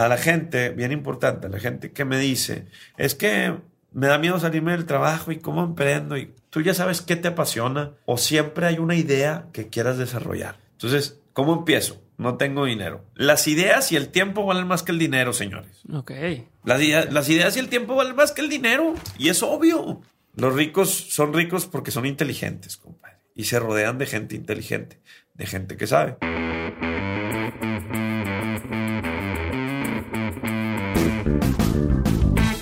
a la gente, bien importante, a la gente que me dice, es que me da miedo salirme del trabajo y cómo emprendo y tú ya sabes qué te apasiona o siempre hay una idea que quieras desarrollar. Entonces, ¿cómo empiezo? No tengo dinero. Las ideas y el tiempo valen más que el dinero, señores. Ok. Las, las ideas y el tiempo valen más que el dinero. Y es obvio. Los ricos son ricos porque son inteligentes, compadre. Y se rodean de gente inteligente, de gente que sabe.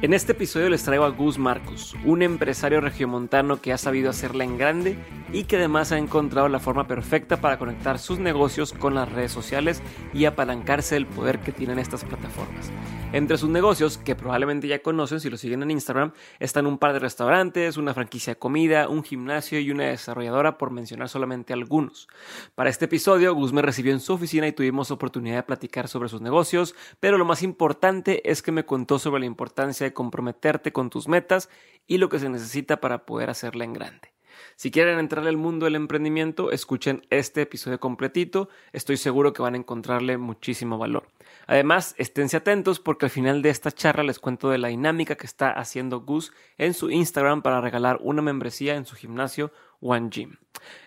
En este episodio les traigo a Gus Marcos, un empresario regiomontano que ha sabido hacerla en grande y que además ha encontrado la forma perfecta para conectar sus negocios con las redes sociales y apalancarse del poder que tienen estas plataformas. Entre sus negocios, que probablemente ya conocen si lo siguen en Instagram, están un par de restaurantes, una franquicia de comida, un gimnasio y una desarrolladora, por mencionar solamente algunos. Para este episodio, Gus me recibió en su oficina y tuvimos oportunidad de platicar sobre sus negocios, pero lo más importante es que me contó sobre la importancia de comprometerte con tus metas y lo que se necesita para poder hacerla en grande. Si quieren entrar al mundo del emprendimiento, escuchen este episodio completito, estoy seguro que van a encontrarle muchísimo valor. Además, esténse atentos porque al final de esta charla les cuento de la dinámica que está haciendo Gus en su Instagram para regalar una membresía en su gimnasio One Gym.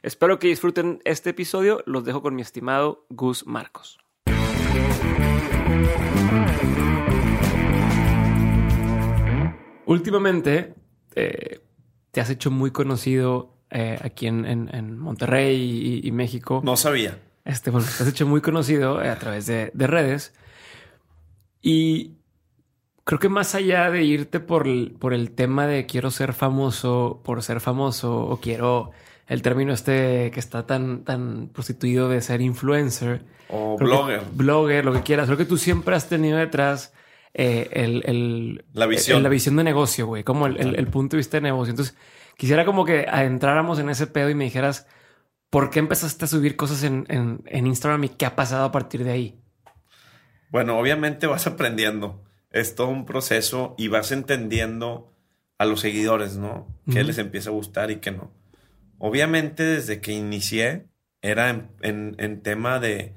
Espero que disfruten este episodio, los dejo con mi estimado Gus Marcos. Últimamente eh, te has hecho muy conocido eh, aquí en, Monterrey y, México. No sabía. Este, bueno, te has hecho muy conocido eh, a través de, redes. Y creo que más allá de irte por el, por el tema de quiero ser famoso por ser famoso o quiero el término este que está tan, tan prostituido de ser influencer o blogger, blogger, lo que quieras. Creo que tú siempre has tenido detrás eh, el, la visión, la visión de negocio, güey, como el, punto de vista de negocio. Entonces quisiera como que adentráramos en ese pedo y me dijeras por qué empezaste a subir cosas en, en Instagram y qué ha pasado a partir de ahí. Bueno, obviamente vas aprendiendo. Es todo un proceso y vas entendiendo a los seguidores, ¿no? Qué les empieza a gustar y qué no. Obviamente, desde que inicié, era en, tema de,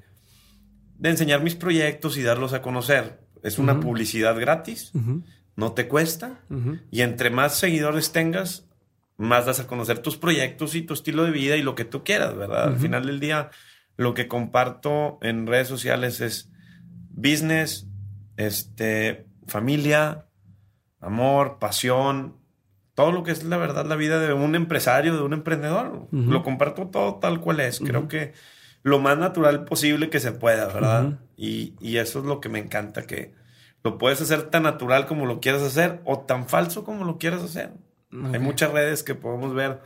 de, enseñar mis proyectos y darlos a conocer. Es una publicidad gratis, no te cuesta. Y entre más seguidores tengas, más das a conocer tus proyectos y tu estilo de vida y lo que tú quieras, ¿verdad? Al final del día, lo que comparto en redes sociales es business, este, familia, amor, pasión, todo lo que es la verdad la vida de un empresario, de un emprendedor. Lo comparto todo tal cual es. Creo que lo más natural posible que se pueda, ¿verdad? y, y, eso es lo que me encanta, que lo puedes hacer tan natural como lo quieras hacer o tan falso como lo quieras hacer. Hay muchas redes que podemos ver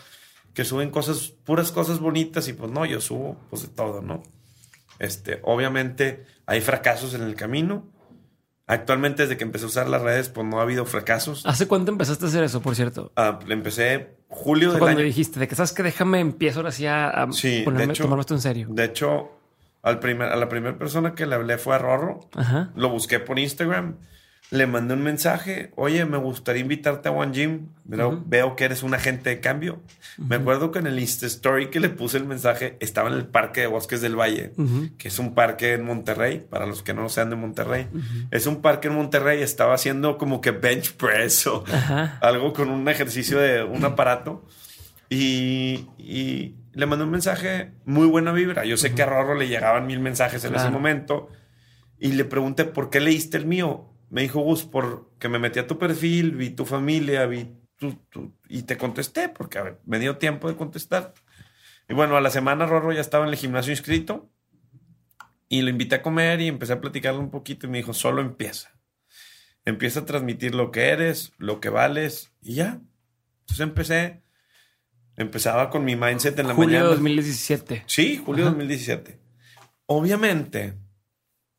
que suben cosas, puras cosas bonitas y pues no, yo subo pues de todo, ¿no? Este, obviamente hay fracasos en el camino. Actualmente, desde que empecé a usar las redes, pues no ha habido fracasos. ¿Hace cuánto empezaste a hacer eso, por cierto? Ah, empecé julio de cuando dijiste, de que sabes que déjame empiezo ahora sí a, ponerme, tomarme esto en serio. De hecho, al primer, a la primera persona que le hablé fue a Rorro. Lo busqué por Instagram le mandé un mensaje, oye, me gustaría invitarte a One Gym, pero veo que eres un agente de cambio. Me acuerdo que en el Insta Story que le puse el mensaje estaba en el Parque de Bosques del Valle, que es un parque en Monterrey, para los que no sean de Monterrey. Es un parque en Monterrey, estaba haciendo como que bench press o algo con un ejercicio de un aparato. Y, le mandé un mensaje, muy buena vibra. Yo sé que a Rorro le llegaban mil mensajes en ese momento. Y le pregunté, ¿por qué leíste el mío? Me dijo Gus, porque me metí a tu perfil, vi tu familia, vi tu, y te contesté, porque a ver, me dio tiempo de contestar. Y bueno, a la semana Rorro ya estaba en el gimnasio inscrito y lo invité a comer y empecé a platicarle un poquito y me dijo, solo empieza. Empieza a transmitir lo que eres, lo que vales y ya. Entonces empecé, empezaba con mi mindset en la mañana. Julio 2017. Sí, julio 2017. Obviamente,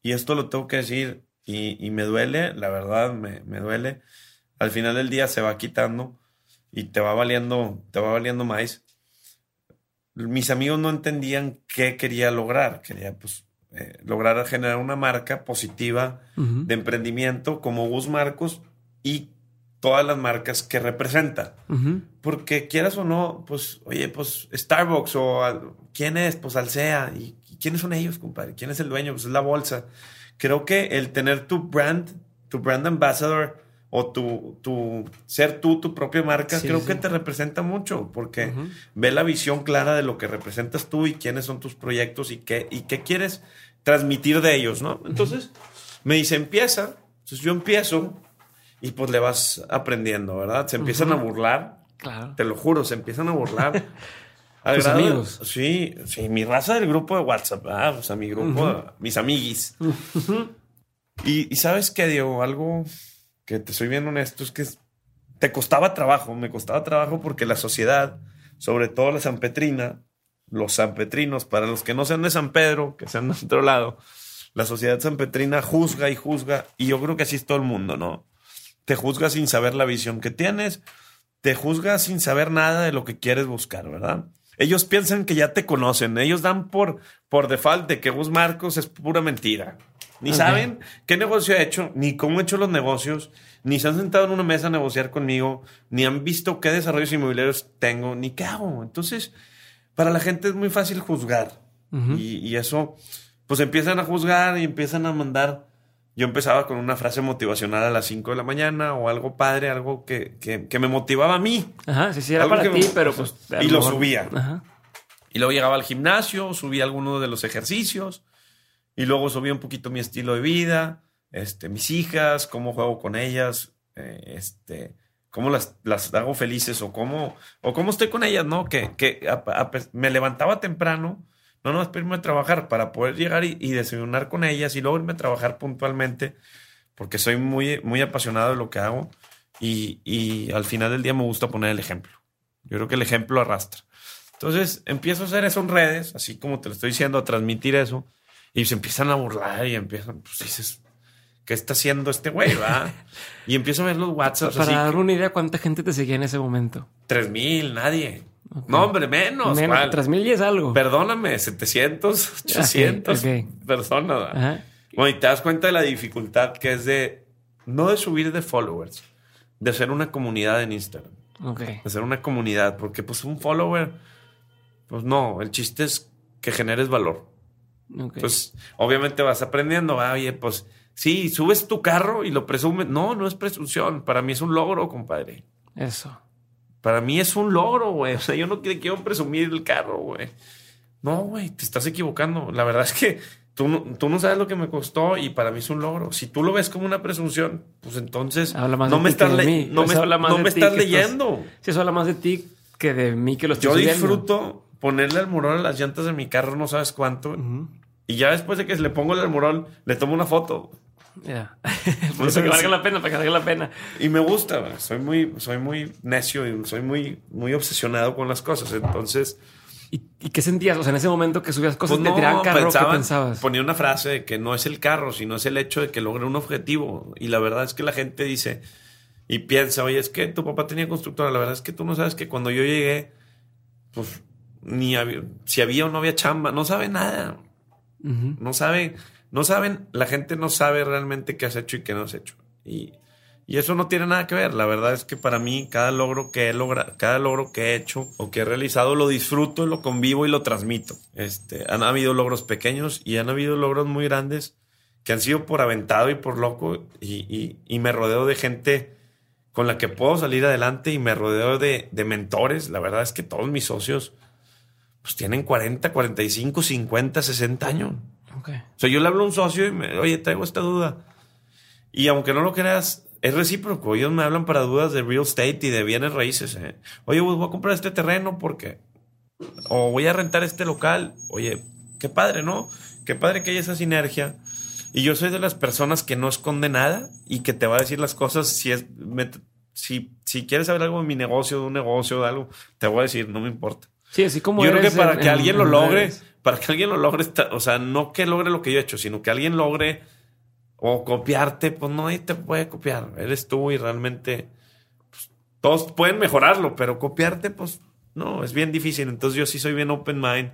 y esto lo tengo que decir, y, me duele, la verdad, me, duele. al final del día se va quitando y te va valiendo, te va valiendo más. Mis amigos no entendían qué quería lograr. Quería pues eh, lograr generar una marca positiva de emprendimiento como Gus Marcos y todas las marcas que representa. Porque quieras o no, pues, oye, pues Starbucks o quién es, pues Alsea. ¿Y, quiénes son ellos, compadre? ¿Quién es el dueño? Pues es la bolsa. Creo que el tener tu brand, tu brand ambassador o tu, tu ser tú, tu propia marca, creo que te representa mucho porque ve la visión clara de lo que representas tú y quiénes son tus proyectos y qué, y qué quieres transmitir de ellos, ¿no? Entonces, me dice, empieza. Entonces yo empiezo y pues le vas aprendiendo, ¿verdad? Se empiezan a burlar. Claro. Te lo juro, se empiezan a burlar. Tus amigos. Sí, sí, mi raza del grupo de WhatsApp, ¿verdad? O sea, mi grupo, mis amiguis. y, y, sabes qué, Diego, algo que te soy bien honesto es que te costaba trabajo, me costaba trabajo porque la sociedad, sobre todo la sanpetrina, los sanpetrinos, para los que no sean de San Pedro, que sean de otro lado, la sociedad sanpetrina juzga y juzga, y yo creo que así es todo el mundo, ¿no? te juzga sin saber la visión que tienes, te juzga sin saber nada de lo que quieres buscar, ¿verdad? Ellos piensan que ya te conocen, ellos dan por, por default de que Gus Marcos es pura mentira. Ni saben qué negocio he hecho, ni cómo he hecho los negocios, ni se han sentado en una mesa a negociar conmigo, ni han visto qué desarrollos inmobiliarios tengo, ni qué hago. Entonces, para la gente es muy fácil juzgar. y, y, eso, pues empiezan a juzgar y empiezan a mandar yo empezaba con una frase motivacional a las 5 de la mañana o algo padre, algo que, me motivaba a mí. Ajá, sí, sí, era para ti, pero pues... Y lo subía. Ajá. Y luego llegaba al gimnasio, subía algunos de los ejercicios y luego subía un poquito mi estilo de vida, este, mis hijas, cómo juego con ellas, eh, este, cómo las, las, hago felices o cómo, o cómo estoy con ellas, ¿no? Que, que me levantaba temprano no, no, irme a trabajar para poder llegar y, desayunar con ellas y luego irme a trabajar puntualmente porque soy muy, muy apasionado de lo que hago y, y al final del día me gusta poner el ejemplo. Yo creo que el ejemplo arrastra. Entonces empiezo a hacer eso en redes, así como te lo estoy diciendo, a transmitir eso y se empiezan a burlar y empiezan, pues dices, ¿qué está haciendo este güey? Va? y empiezo a ver los WhatsApp. Para dar una idea, ¿cuánta gente te seguía en ese momento? Tres mil, nadie. No, hombre, menos. Menos, 3000 y es algo. Perdóname, 700, 800 personas. Bueno, y te das cuenta de la dificultad que es de, no de subir de followers, de ser una comunidad en Instagram. De ser una comunidad, porque pues un follower, pues no, el chiste es que generes valor. Pues obviamente vas aprendiendo, oye, pues sí, subes tu carro y lo presumes. No, no es presunción, para mí es un logro, compadre. Eso. Para mí es un logro, güey. O sea, yo no quiero presumir el carro, güey. No, güey, te estás equivocando. La verdad es que tú no, tú no sabes lo que me costó y para mí es un logro. Si tú lo ves como una presunción, pues entonces no me estás, no me, estás leyendo. Si eso habla más de ti que de mí que lo estoy Yo disfruto ponerle el murón a las llantas de mi carro, no sabes cuánto. Y ya después de que le pongo el murón, le tomo una foto. Ya. Por eso que valga la pena, para que valga la pena. Y me gusta, soy muy, soy muy necio y soy muy, muy obsesionado con las cosas. Entonces. ¿Y, qué sentías? O sea, en ese momento que subías cosas, pues te tiraban carro, ¿qué pensabas? Ponía una frase de que no es el carro, sino es el hecho de que logre un objetivo. Y la verdad es que la gente dice y piensa, oye, es que tu papá tenía constructora. La verdad es que tú no sabes que cuando yo llegué, pues ni había, si había o no había chamba, no sabe nada. No sabe no saben, la gente no sabe realmente qué has hecho y qué no has hecho. Y, eso no tiene nada que ver. La verdad es que para mí cada logro que he logrado, cada logro que he hecho o que he realizado lo disfruto, lo convivo y lo transmito. Este, han habido logros pequeños y han habido logros muy grandes que han sido por aventado y por loco y, me rodeo de gente con la que puedo salir adelante y me rodeo de, de mentores. La verdad es que todos mis socios pues tienen 40, 45, 50, 60 años. O sea, yo le hablo a un socio y me, oye, traigo esta duda. Y aunque no lo creas, es recíproco. Ellos me hablan para dudas de real estate y de bienes raíces. ¿eh? Oye, pues, voy a comprar este terreno porque. O voy a rentar este local. Oye, qué padre, ¿no? Qué padre que haya esa sinergia. Y yo soy de las personas que no esconde nada y que te va a decir las cosas si es. si, si quieres saber algo de mi negocio, de un negocio, de algo, te voy a decir, no me importa. Sí, así como. Yo creo que para que alguien lo logre, para que alguien lo logre, o sea, no que logre lo que yo he hecho, sino que alguien logre O copiarte, pues no, nadie te puede copiar. Eres tú y realmente pues, todos pueden mejorarlo, pero copiarte, pues no, es bien difícil. Entonces yo sí soy bien open mind.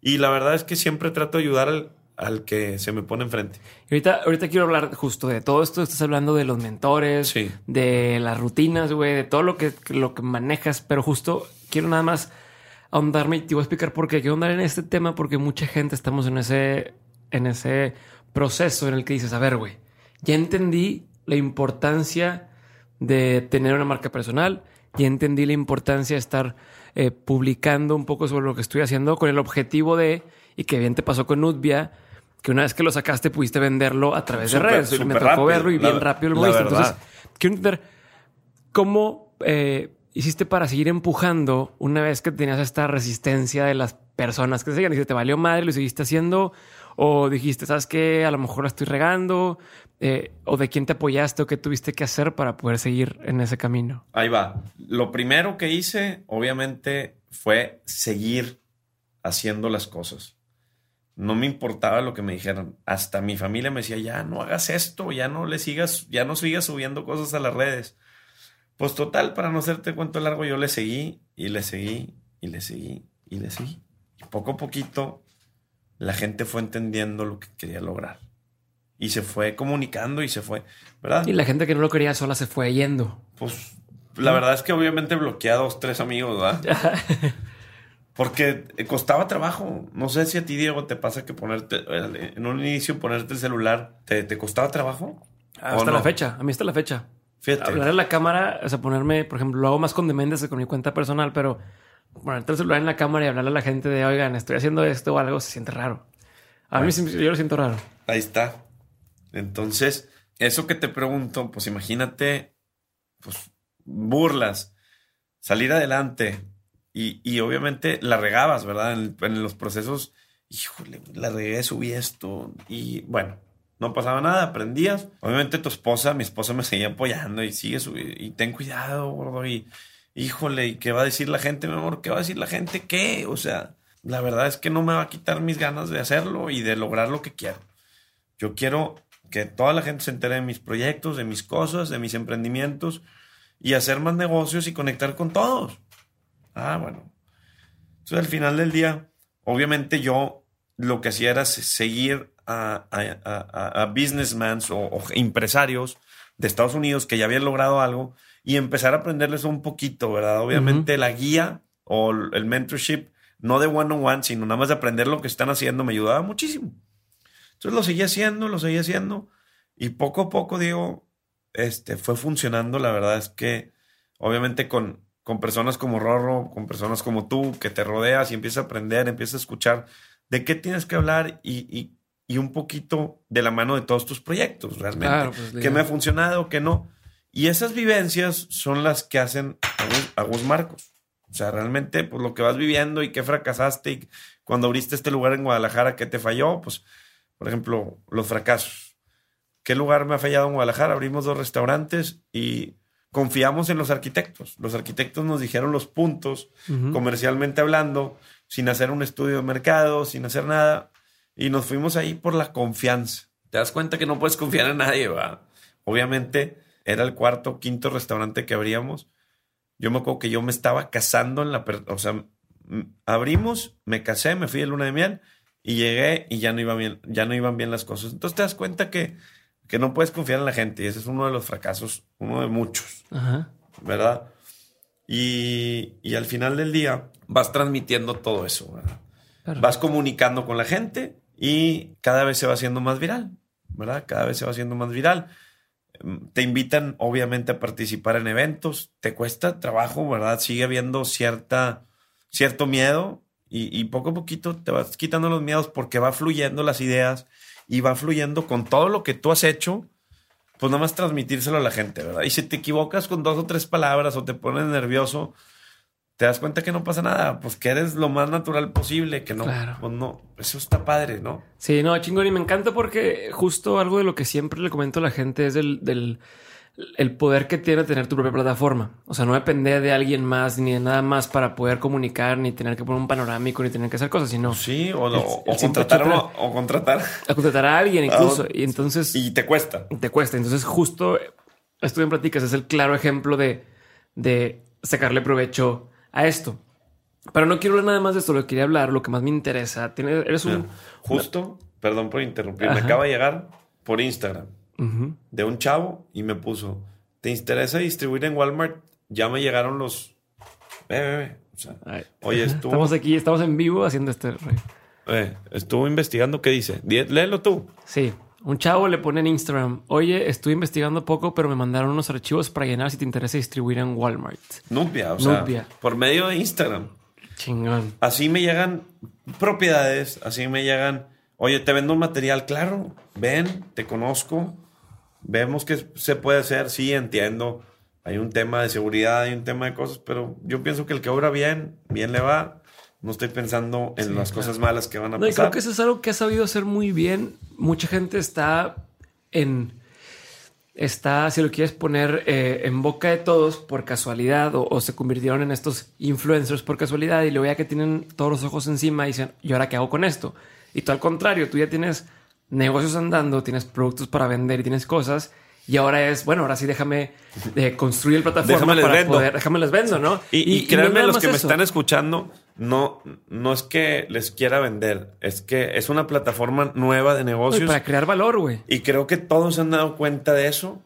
Y la verdad es que siempre trato de ayudar al, al que se me pone enfrente. Y ahorita, ahorita quiero hablar justo de todo esto. Estás hablando de los mentores, Sí. de las rutinas, güey, de todo lo que, lo que manejas, pero justo quiero nada más ahondarme y te voy a explicar por qué quiero ahondar en este tema, porque mucha gente estamos en ese, en ese proceso en el que dices, a ver, güey, ya entendí la importancia de tener una marca personal, ya entendí la importancia de estar eh, publicando un poco sobre lo que estoy haciendo con el objetivo de, y que bien te pasó con Nutbia, que una vez que lo sacaste pudiste venderlo a través de redes. Me súper tocó rápido. verlo y bien rápido lo moviste. Entonces, quiero entender cómo eh, hiciste para seguir empujando una vez que tenías esta resistencia de las personas que se seguían. Y te valió madre, lo seguiste haciendo o dijiste, sabes que a lo mejor la estoy regando eh, o de quién te apoyaste o qué tuviste que hacer para poder seguir en ese camino. Ahí va. Lo primero que hice, obviamente, fue seguir haciendo las cosas. No me importaba lo que me dijeran. Hasta mi familia me decía, ya no hagas esto, ya no le sigas, ya no sigas subiendo cosas a las redes. Pues total, para no hacerte cuento largo, yo le seguí y le seguí y le seguí y le seguí. Y poco a poquito la gente fue entendiendo lo que quería lograr. Y se fue comunicando y se fue, ¿verdad? Y la gente que no lo quería sola se fue yendo. Pues la verdad es que obviamente bloqueé a dos, tres amigos, ¿verdad? Porque costaba trabajo. No sé si a ti, Diego, te pasa que ponerte, eh, en un inicio ponerte el celular, ¿te, te costaba trabajo? Hasta la fecha. A mí hasta la fecha. Fíjate. Hablar en la cámara, o sea, ponerme, por ejemplo, lo hago más con Deméndez que con mi cuenta personal, pero ponerte el celular en la cámara y hablarle a la gente de, oigan, estoy haciendo esto o algo, se siente raro. A mí yo lo siento raro. Ahí está. Entonces, eso que te pregunto, pues imagínate, pues burlas, salir adelante y, y obviamente la regabas, ¿verdad? En, en los procesos, híjole, la regué, subí esto y bueno, no pasaba nada, aprendías. Obviamente tu esposa, mi esposa me seguía apoyando y sigue subiendo y ten cuidado, gordo, y híjole, ¿y qué va a decir la gente, mi amor? ¿Qué va a decir la gente? ¿Qué? O sea, la verdad es que no me va a quitar mis ganas de hacerlo y de lograr lo que quiero. Yo quiero que toda la gente se entere de mis proyectos, de mis cosas, de mis emprendimientos y hacer más negocios y conectar con todos. Ah, bueno. Entonces, al final del día, obviamente yo lo que hacía era se- seguir a, a, a- a businessmen o, o empresarios de Estados Unidos que ya habían logrado algo y empezar a aprenderles un poquito, ¿verdad? Obviamente la guía o el mentorship, no de one on one, sino nada más de aprender lo que están haciendo, me ayudaba muchísimo. Entonces lo seguí haciendo, lo seguí haciendo y poco a poco, Diego, este, fue funcionando. La verdad es que obviamente con, con personas como Rorro, con personas como tú, que te rodeas y empiezas a aprender, empiezas a escuchar de qué tienes que hablar y, y- y un poquito de la mano de todos tus proyectos, realmente. Claro, pues, qué me ha funcionado, qué no. Y esas vivencias son las que hacen a Gus, Marcos. O sea, realmente, pues lo que vas viviendo y qué fracasaste y cuando abriste este lugar en Guadalajara, qué te falló, pues, por ejemplo, los fracasos. ¿Qué lugar me ha fallado en Guadalajara? Abrimos dos restaurantes y confiamos en los arquitectos. Los arquitectos nos dijeron los puntos, comercialmente hablando, sin hacer un estudio de mercado, sin hacer nada. Y nos fuimos ahí por la confianza. Te das cuenta que no puedes confiar en nadie, ¿va? Obviamente era el cuarto, quinto restaurante que abríamos. Yo me acuerdo que yo me estaba casando en la... O sea, abrimos, me casé, me fui de luna de miel y llegué y ya no, iba bien, ya no iban bien las cosas. Entonces te das cuenta que, que no puedes confiar en la gente y ese es uno de los fracasos, uno de muchos. Ajá. ¿verdad? Y, y al final del día vas transmitiendo todo eso, ¿verdad? Claro. Vas comunicando con la gente y cada vez se va haciendo más viral, ¿verdad? Cada vez se va haciendo más viral. Te invitan, obviamente, a participar en eventos. Te cuesta trabajo, ¿verdad? Sigue habiendo cierta, cierto miedo y, y poco a poquito te vas quitando los miedos porque va fluyendo las ideas y va fluyendo con todo lo que tú has hecho pues nada más transmitírselo a la gente, ¿verdad? Y si te equivocas con dos o tres palabras o te pones nervioso, te das cuenta que no pasa nada, pues que eres lo más natural posible, que no, Claro. pues no, eso está padre, ¿no? Sí, no, chingón. Y me encanta porque justo algo de lo que siempre le comento a la gente es del, del el poder que tiene tener tu propia plataforma. O sea, no depender de alguien más ni de nada más para poder comunicar, ni tener que poner un panorámico, ni tener que hacer cosas, sino. Sí, o, contratar, o, contratar. A contratar a alguien incluso. y entonces. Y te cuesta. Te cuesta. Entonces, justo esto en Platicas es el claro ejemplo de, de sacarle provecho a esto. Pero no quiero hablar nada más de esto, lo que quería hablar, lo que más me interesa. Tienes, eres un. Justo, perdón por interrumpir, me acaba de llegar por Instagram de un chavo y me puso: ¿Te interesa distribuir en Walmart? Ya me llegaron los. oye, estuvo... Estamos aquí, estamos en vivo haciendo este. Eh, estuvo investigando qué dice. Léelo tú. Sí. Un chavo le pone en Instagram, oye, estuve investigando poco, pero me mandaron unos archivos para llenar si te interesa distribuir en Walmart. Nubia, o sea, por medio de Instagram. Chingón. Así me llegan propiedades, así me llegan, oye, te vendo un material, claro, ven, te conozco, vemos que se puede hacer, sí, entiendo. Hay un tema de seguridad, hay un tema de cosas, pero yo pienso que el que obra bien, bien le va. No estoy pensando en las cosas malas que van a pasar. creo que eso es algo que ha sabido hacer muy bien. Mucha gente está en está, si lo quieres poner eh, en boca de todos por casualidad o, se convirtieron en estos influencers por casualidad y luego ya que tienen todos los ojos encima y dicen, ¿y ahora qué hago con esto? Y tú al contrario, tú ya tienes negocios andando, tienes productos para vender y tienes cosas. Y ahora es, bueno, ahora sí déjame eh, construir el plataforma para vendo. poder, déjame les vendo, ¿no? Y, créanme, los que me están escuchando, no, no es que les quiera vender, es que es una plataforma nueva de negocios. para crear valor, güey. Y creo que todos se han dado cuenta de eso.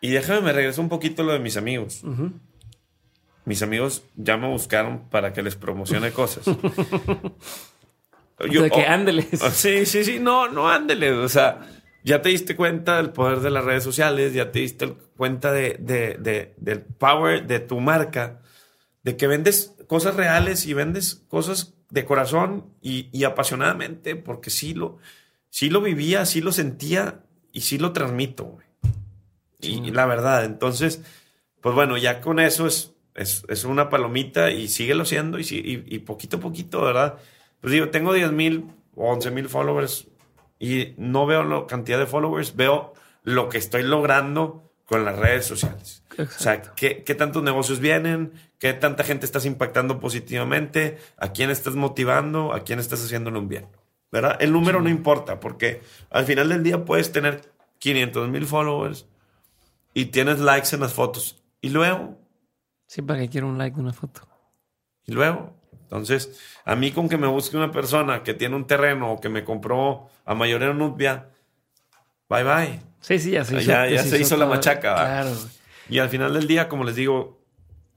Y déjame, me regreso un poquito a lo de mis amigos. Mis amigos ya me buscaron para que les promocione cosas. de que ándeles. Sí, sí, sí, no, no ándeles. O sea, ya te diste cuenta del poder de las redes sociales, ya te diste cuenta de, del power de tu marca, de que vendes cosas reales y vendes cosas de corazón y, apasionadamente, porque sí lo, sí lo vivía, sí lo sentía y sí lo transmito. Y, la verdad, entonces, pues bueno, ya con eso es, es, una palomita y síguelo siendo y, y, poquito a poquito, ¿verdad? Pues digo, tengo 10 mil o 11 mil followers y no veo la cantidad de followers, veo lo que estoy logrando con las redes sociales. O sea, ¿qué, ¿qué, tantos negocios vienen, qué tanta gente estás impactando positivamente, a quién estás motivando, a quién estás haciéndole un bien. ¿Verdad? El número no importa, porque al final del día puedes tener 500 mil followers y tienes likes en las fotos. Y luego. Sí, para que quiero un like de una foto. Y luego, entonces, a mí con que me busque una persona que tiene un terreno o que me compró a Mayorero Nubia, bye bye. Sí, sí, ya se hizo, ya, se, hizo, la machaca. Claro. Y al final del día, como les digo,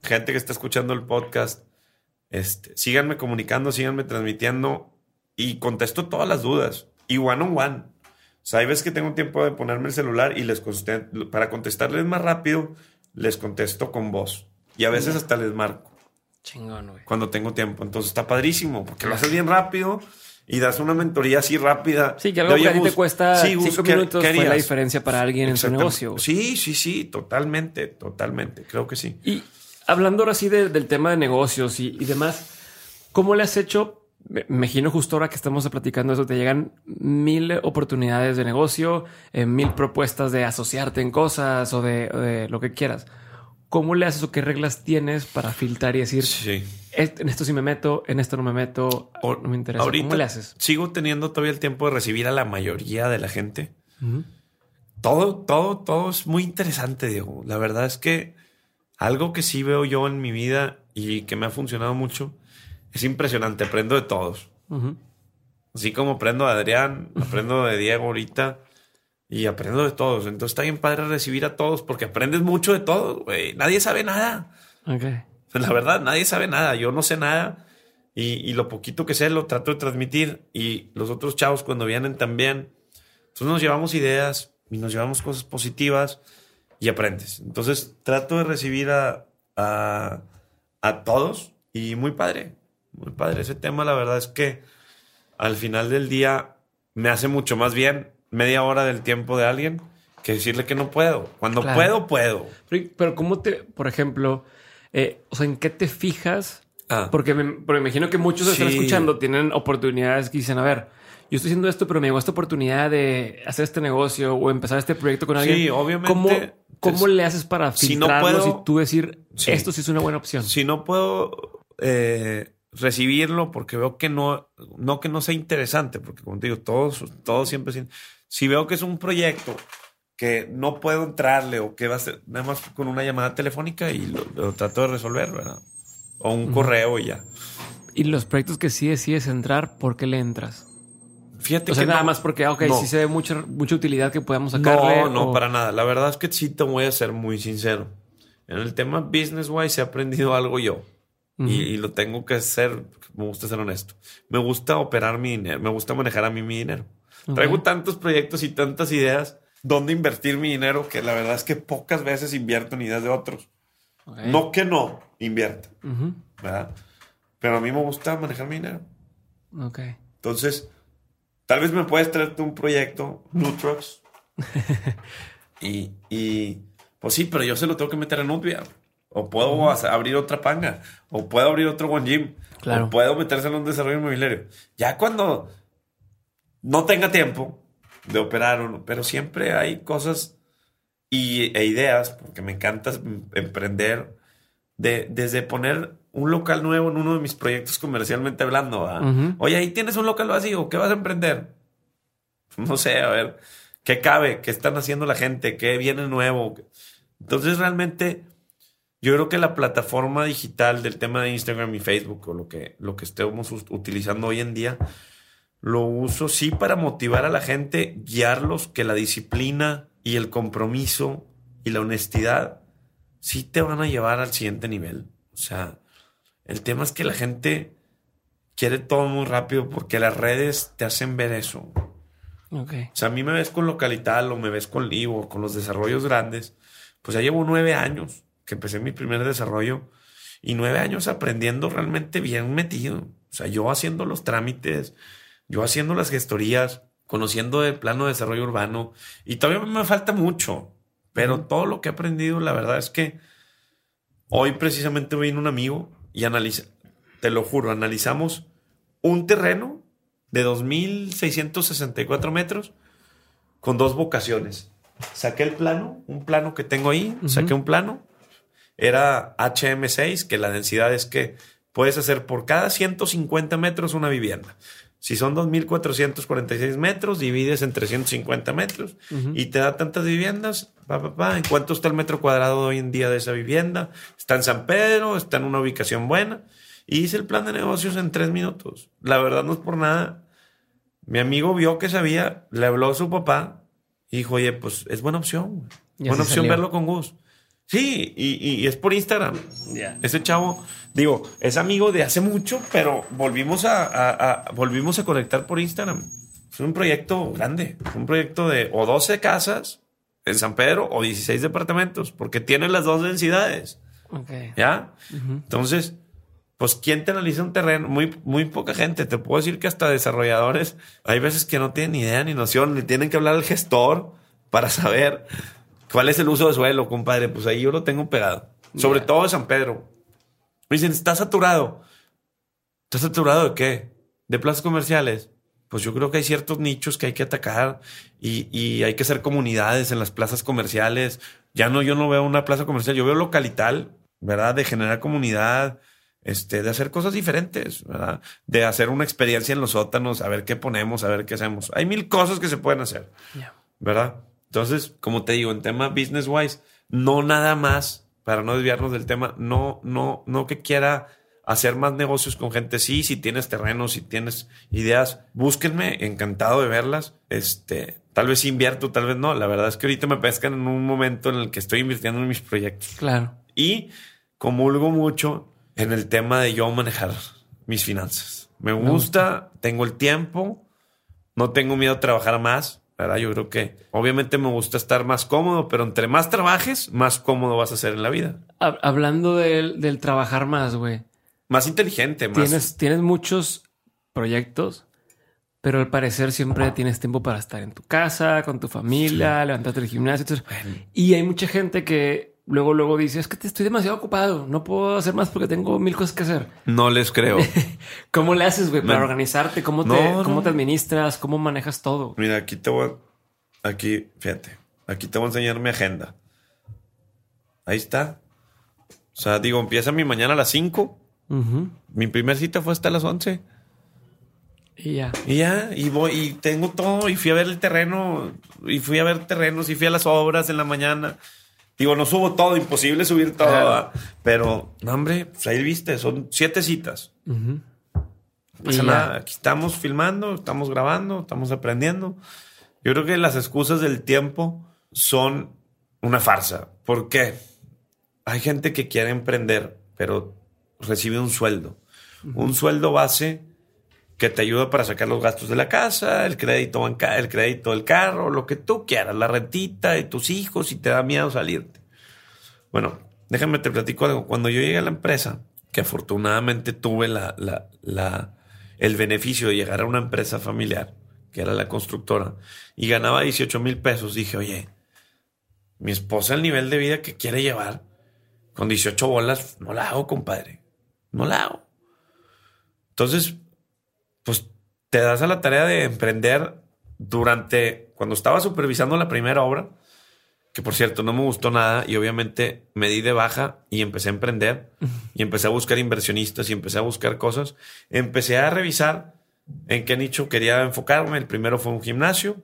gente que está escuchando el podcast, este, síganme comunicando, síganme transmitiendo y contesto todas las dudas. Y one on one. O sea, hay veces que tengo tiempo de ponerme el celular y les contesto, para contestarles más rápido, les contesto con voz. Y a veces hasta les marco. Chingón, güey. Cuando tengo tiempo. Entonces está padrísimo porque lo haces bien rápido y das una mentoría así rápida. Sí, que algo que a ti te cuesta cinco minutos fue la diferencia para alguien en su negocio. Sí, sí, sí, totalmente, totalmente. Creo que sí. Y hablando ahora sí del tema de negocios y, demás, ¿cómo le has hecho? Me imagino justo ahora que estamos platicando eso, te llegan mil oportunidades de negocio, eh, mil propuestas de asociarte en cosas o de lo que quieras. ¿Cómo le haces o qué reglas tienes para filtrar y decir, sí. en esto sí me meto, en esto no me meto, o, no me interesa? Ahorita ¿Cómo le haces? Sigo teniendo todavía el tiempo de recibir a la mayoría de la gente. Todo, todo, todo es muy interesante, Diego. La verdad es que algo que sí veo yo en mi vida y que me ha funcionado mucho es impresionante. Aprendo de todos. Así como aprendo de Adrián, aprendo de Diego ahorita y aprendo de todos. Entonces está bien padre recibir a todos porque aprendes mucho de todos, güey. Nadie sabe nada. Okay. La verdad, nadie sabe nada. Yo no sé nada. Y, lo poquito que sé lo trato de transmitir. Y los otros chavos cuando vienen también. Entonces nos llevamos ideas y nos llevamos cosas positivas y aprendes. Entonces trato de recibir a, a, a todos y muy padre. Muy padre. Ese tema, la verdad es que al final del día me hace mucho más bien media hora del tiempo de alguien que decirle que no puedo. Cuando puedo, puedo. Pero, ¿cómo te, por ejemplo, eh, o sea, en qué te fijas? Ah. Porque, me, imagino que muchos están escuchando, tienen oportunidades que dicen, a ver, yo estoy haciendo esto, pero me llegó esta oportunidad de hacer este negocio o empezar este proyecto con alguien. Sí, obviamente. ¿Cómo, cómo le haces para si no filtrarlos puedo- y tú decir Sí. esto sí es una buena opción? Si no puedo eh, recibirlo porque veo que no, no que no sea interesante, porque como te digo, todos, todos siempre Si veo que es un proyecto que no puedo entrarle o que va a ser nada más con una llamada telefónica y lo, lo trato de resolver, ¿verdad? O un correo y ya. Y los proyectos que sí decides entrar, ¿por qué le entras? Fíjate O sea, que nada no- más porque, ah, ok, no. sí se ve mucha, mucha utilidad que podamos sacarle. No, no, o- para nada. La verdad es que sí te voy a ser muy sincero. En el tema business wise he aprendido algo yo. Ujú. y, y lo tengo que hacer. Me gusta ser honesto. Me gusta operar mi dinero. Me gusta manejar a mí mi dinero. Traigo tantos proyectos y tantas ideas dónde invertir mi dinero que la verdad es que pocas veces invierto en ideas de otros. Ok. No que no invierta, Ujú. ¿verdad? Pero a mí me gusta manejar mi dinero. Ok. Entonces, tal vez me puedes traerte un proyecto, Nutrox. y, y, pues sí, pero yo se lo tengo que meter en Nutria. O puedo abrir otra panga. O puedo abrir otro One Gym. Claro. O puedo metérselo en un desarrollo inmobiliario. Ya cuando no tenga tiempo de operar, o no, pero siempre hay cosas y, e ideas, porque me encanta emprender, de, desde poner un local nuevo en uno de mis proyectos comercialmente hablando. Oye, ahí tienes un local vacío, ¿qué vas a emprender? No sé, a ver, ¿qué cabe? ¿Qué están haciendo la gente? ¿Qué viene nuevo? Entonces, realmente, yo creo que la plataforma digital del tema de Instagram y Facebook, o lo que, lo que estemos utilizando hoy en día, lo uso sí para motivar a la gente, guiarlos, que la disciplina y el compromiso y la honestidad sí te van a llevar al siguiente nivel. O sea, el tema es que la gente quiere todo muy rápido porque las redes te hacen ver eso. Ok. O sea, a mí me ves con Localital o me ves con Livo, con los desarrollos grandes. Pues ya llevo nueve años que empecé mi primer desarrollo y nueve años aprendiendo realmente bien metido. O sea, yo haciendo los trámites, yo haciendo las gestorías, conociendo el plano de desarrollo urbano y todavía me falta mucho. Pero todo lo que he aprendido, la verdad es que hoy precisamente vino un amigo y analiza, te lo juro, analizamos un terreno de 2.664 metros con dos vocaciones. Saqué el plano, un plano que tengo ahí, saqué un plano. Era HM6, que la densidad es que puedes hacer por cada 150 metros una vivienda. Si son 2.446 metros, divides en 350 metros y te da tantas viviendas. Pa, pa, pa. ¿En cuánto está el metro cuadrado hoy en día de esa vivienda? Está en San Pedro, está en una ubicación buena. Y hice el plan de negocios en tres minutos. La verdad no es por nada. Mi amigo vio que sabía, le habló a su papá y dijo, oye, pues es buena opción. Buena opción salió. verlo con Gus. Sí, y, y- es por Instagram. Ya. Ese chavo, digo, es amigo de hace mucho, pero volvimos a, a- a- volvimos a conectar por Instagram. Es un proyecto grande, un proyecto de o 12 casas en San Pedro o 16 departamentos, porque tiene las dos densidades. Ok. ¿Ya? Entonces, pues, ¿quién te analiza un terreno? Muy, muy poca gente. Te puedo decir que hasta desarrolladores, hay veces que no tienen ni idea ni noción, le tienen que hablar al gestor para saber cuál es el uso de suelo, compadre. Pues ahí yo lo tengo pegado. Sobre todo San Pedro. Me dicen, ¿está saturado? ¿Está saturado de qué? ¿De plazas comerciales? Pues yo creo que hay ciertos nichos que hay que atacar y, y hay que hacer comunidades en las plazas comerciales. Ya no, yo no veo una plaza comercial, yo veo localital, ¿verdad? De generar comunidad, este, de hacer cosas diferentes, ¿verdad? De hacer una experiencia en los sótanos, a ver qué ponemos, a ver qué hacemos. Hay mil cosas que se pueden hacer. Ya. ¿verdad? Entonces, como te digo, en tema business wise, no nada más, para no desviarnos del tema, no, no, no que quiera hacer más negocios con gente. Sí, si tienes terrenos, si tienes ideas, búsquenme, encantado de verlas. Este, tal vez invierto, tal vez no. La verdad es que ahorita me pescan en un momento en el que estoy invirtiendo en mis proyectos. Claro. Y comulgo mucho en el tema de yo manejar mis finanzas. Me gusta, tengo el tiempo, no tengo miedo a trabajar más, ¿verdad? Yo creo que obviamente me gusta estar más cómodo, pero entre más trabajes, más cómodo vas a ser en la vida. Hab- Hablando del, del trabajar más, güey. Más inteligente, más... Tienes, tienes muchos proyectos, pero al parecer siempre tienes tiempo para estar en tu casa, con tu familia, levantarte del gimnasio. etcétera. Y hay mucha gente que luego, luego dice, es que te estoy demasiado ocupado, no puedo hacer más porque tengo mil cosas que hacer. No les creo. ¿Cómo le haces, güey, para No. organizarte? ¿Cómo, te, No, ¿Cómo te administras? ¿Cómo manejas todo? Mira, aquí te voy a... Aquí, fíjate. Aquí te voy a enseñar mi agenda. Ahí está. O sea, digo, empieza mi mañana a las 5. Ujú. Mi primer cita fue hasta las 11. Y ya. Y ya, y voy, y tengo todo, y fui a ver el terreno, y fui a ver terrenos, y fui a las obras en la mañana. Digo, no subo todo, imposible subir todo, pero, no, hombre, pues ahí viste, son siete citas. Ujú. No pasa nada, aquí estamos filmando, estamos grabando, estamos aprendiendo. Yo creo que las excusas del tiempo son una farsa. ¿Por qué? Hay gente que quiere emprender, pero recibe un sueldo. Un sueldo base que te ayuda para sacar los gastos de la casa, el crédito banca- el crédito del carro, lo que tú quieras, la rentita de tus hijos y te da miedo salirte. Bueno, déjame te platico algo. Cuando yo llegué a la empresa, que afortunadamente tuve la, el beneficio de llegar a una empresa familiar, que era la constructora, y ganaba 18 mil pesos, dije, oye, mi esposa el nivel de vida que quiere llevar, con 18 bolas, no la hago, compadre. No la hago. Entonces, pues te das a la tarea de emprender durante, cuando estaba supervisando la primera obra, que por cierto no me gustó nada y obviamente me di de baja y empecé a emprender y empecé a buscar inversionistas y empecé a buscar cosas. Empecé a revisar en qué nicho quería enfocarme. El primero fue un gimnasio.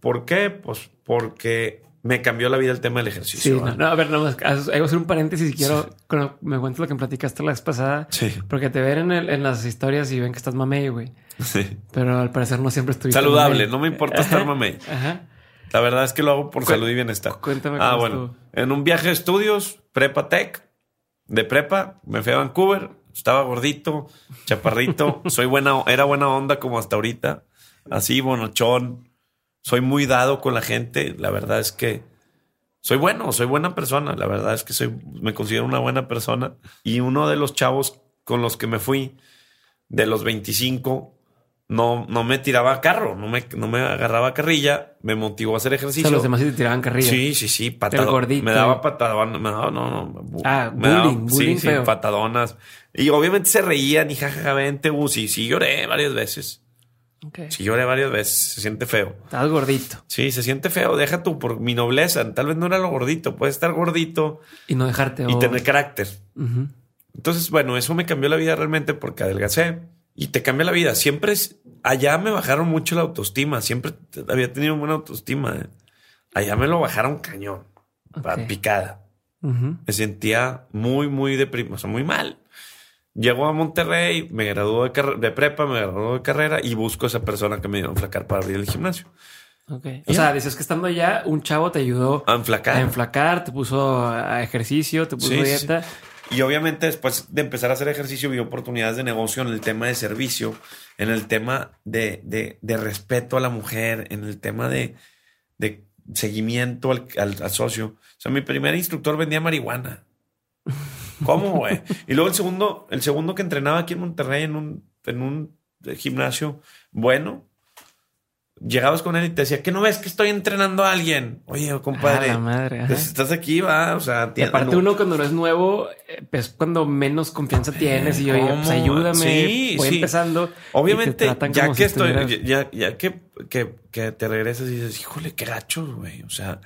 ¿Por qué? Pues porque me cambió la vida el tema del Sí, ejercicio. no, ¿verdad? no, a ver, nada más, que hacer un paréntesis quiero, cuando me cuento lo que platicaste la vez pasada, Sí. porque te ven en, el- en las historias y ven que estás mamey, güey. Sí. Pero al parecer no siempre estuviste Saludable, mamey. no me importa estar Ajá, mamey. Ajá. La verdad es que lo hago por Cu- salud y bienestar. cuéntame Ah, bueno. En un viaje de estudios, Prepa Tech, de prepa, me fui a Vancouver. Estaba gordito, chaparrito. soy buena, era buena onda como hasta ahorita. Así, bonochón. Soy muy dado con la gente. La verdad es que soy bueno, soy buena persona. La verdad es que soy, me considero una buena persona. Y uno de los chavos con los que me fui, de los 25, no, no me tiraba carro, no me, no me agarraba carrilla, me motivó a hacer O ejercicio. sea, los demás sí te tiraban carrilla. Sí, sí, sí, patadón. Me daba patadón, me daba, no, no. Ah, me daba- bullying, bullying sí, sí, patadonas. Y obviamente se reían y jajaja, vente, sí lloré varias veces. Ok. Sí lloré varias veces, se siente feo. Estás gordito Sí, se siente feo, deja tú por mi nobleza, tal vez no era lo gordito, puede estar gordito y no dejarte. y o- tener carácter. Entonces, bueno, eso me cambió la vida realmente porque adelgacé y te cambia la vida. Siempre allá me bajaron mucho la autoestima, siempre había tenido buena autoestima. ¿eh? Allá me lo bajaron cañón, picada. Me sentía muy, muy deprimido, o sea, muy mal. Llego a Monterrey, me graduó de, prepa, me graduó de carrera y busco a esa persona que me dio a enflacar para abrir el gimnasio. Ok. O sea, dices que estando allá, un chavo te ayudó A enflacar. a enflacar, te puso a ejercicio, te puso Sí, sí, dieta. Y obviamente después de empezar a hacer ejercicio vi oportunidades de negocio en el tema de servicio, en el tema de, de- de respeto a la mujer, en el tema de, de seguimiento al, al- al socio. O sea, mi primer instructor vendía marihuana. ¿Cómo, güey? Y luego el segundo, el segundo que entrenaba aquí en Monterrey en un, en un gimnasio bueno, llegabas con él y te decía, ¿qué no ves que estoy entrenando a alguien? Oye, compadre, Ah, la madre. pues estás aquí, va, o sea, Y tiene- aparte no- uno cuando no es nuevo, eh, pues cuando menos confianza tienes y oye, pues ayúdame, Sí, voy sí. empezando. Obviamente, ya que estoy, ya, ya que, que, que te regresas y dices, híjole, qué gachos, güey. O sea,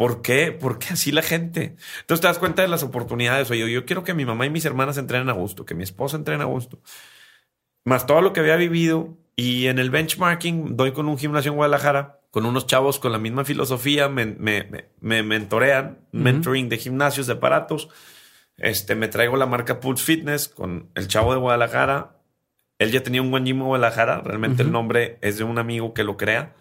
¿por qué? ¿Por qué así la gente? Entonces te das cuenta de las oportunidades. Oye, yo quiero que mi mamá y mis hermanas entrenen a gusto, que mi esposa entrene a gusto. Más todo lo que había vivido. Y en el benchmarking doy con un gimnasio en Guadalajara, con unos chavos con la misma filosofía, me, me, me, me mentorean, mentoring de gimnasios, de aparatos. Este, me traigo la marca Pulse Fitness con el chavo de Guadalajara. Él ya tenía un buen gym en Guadalajara. Realmente el nombre es de un amigo que lo crea.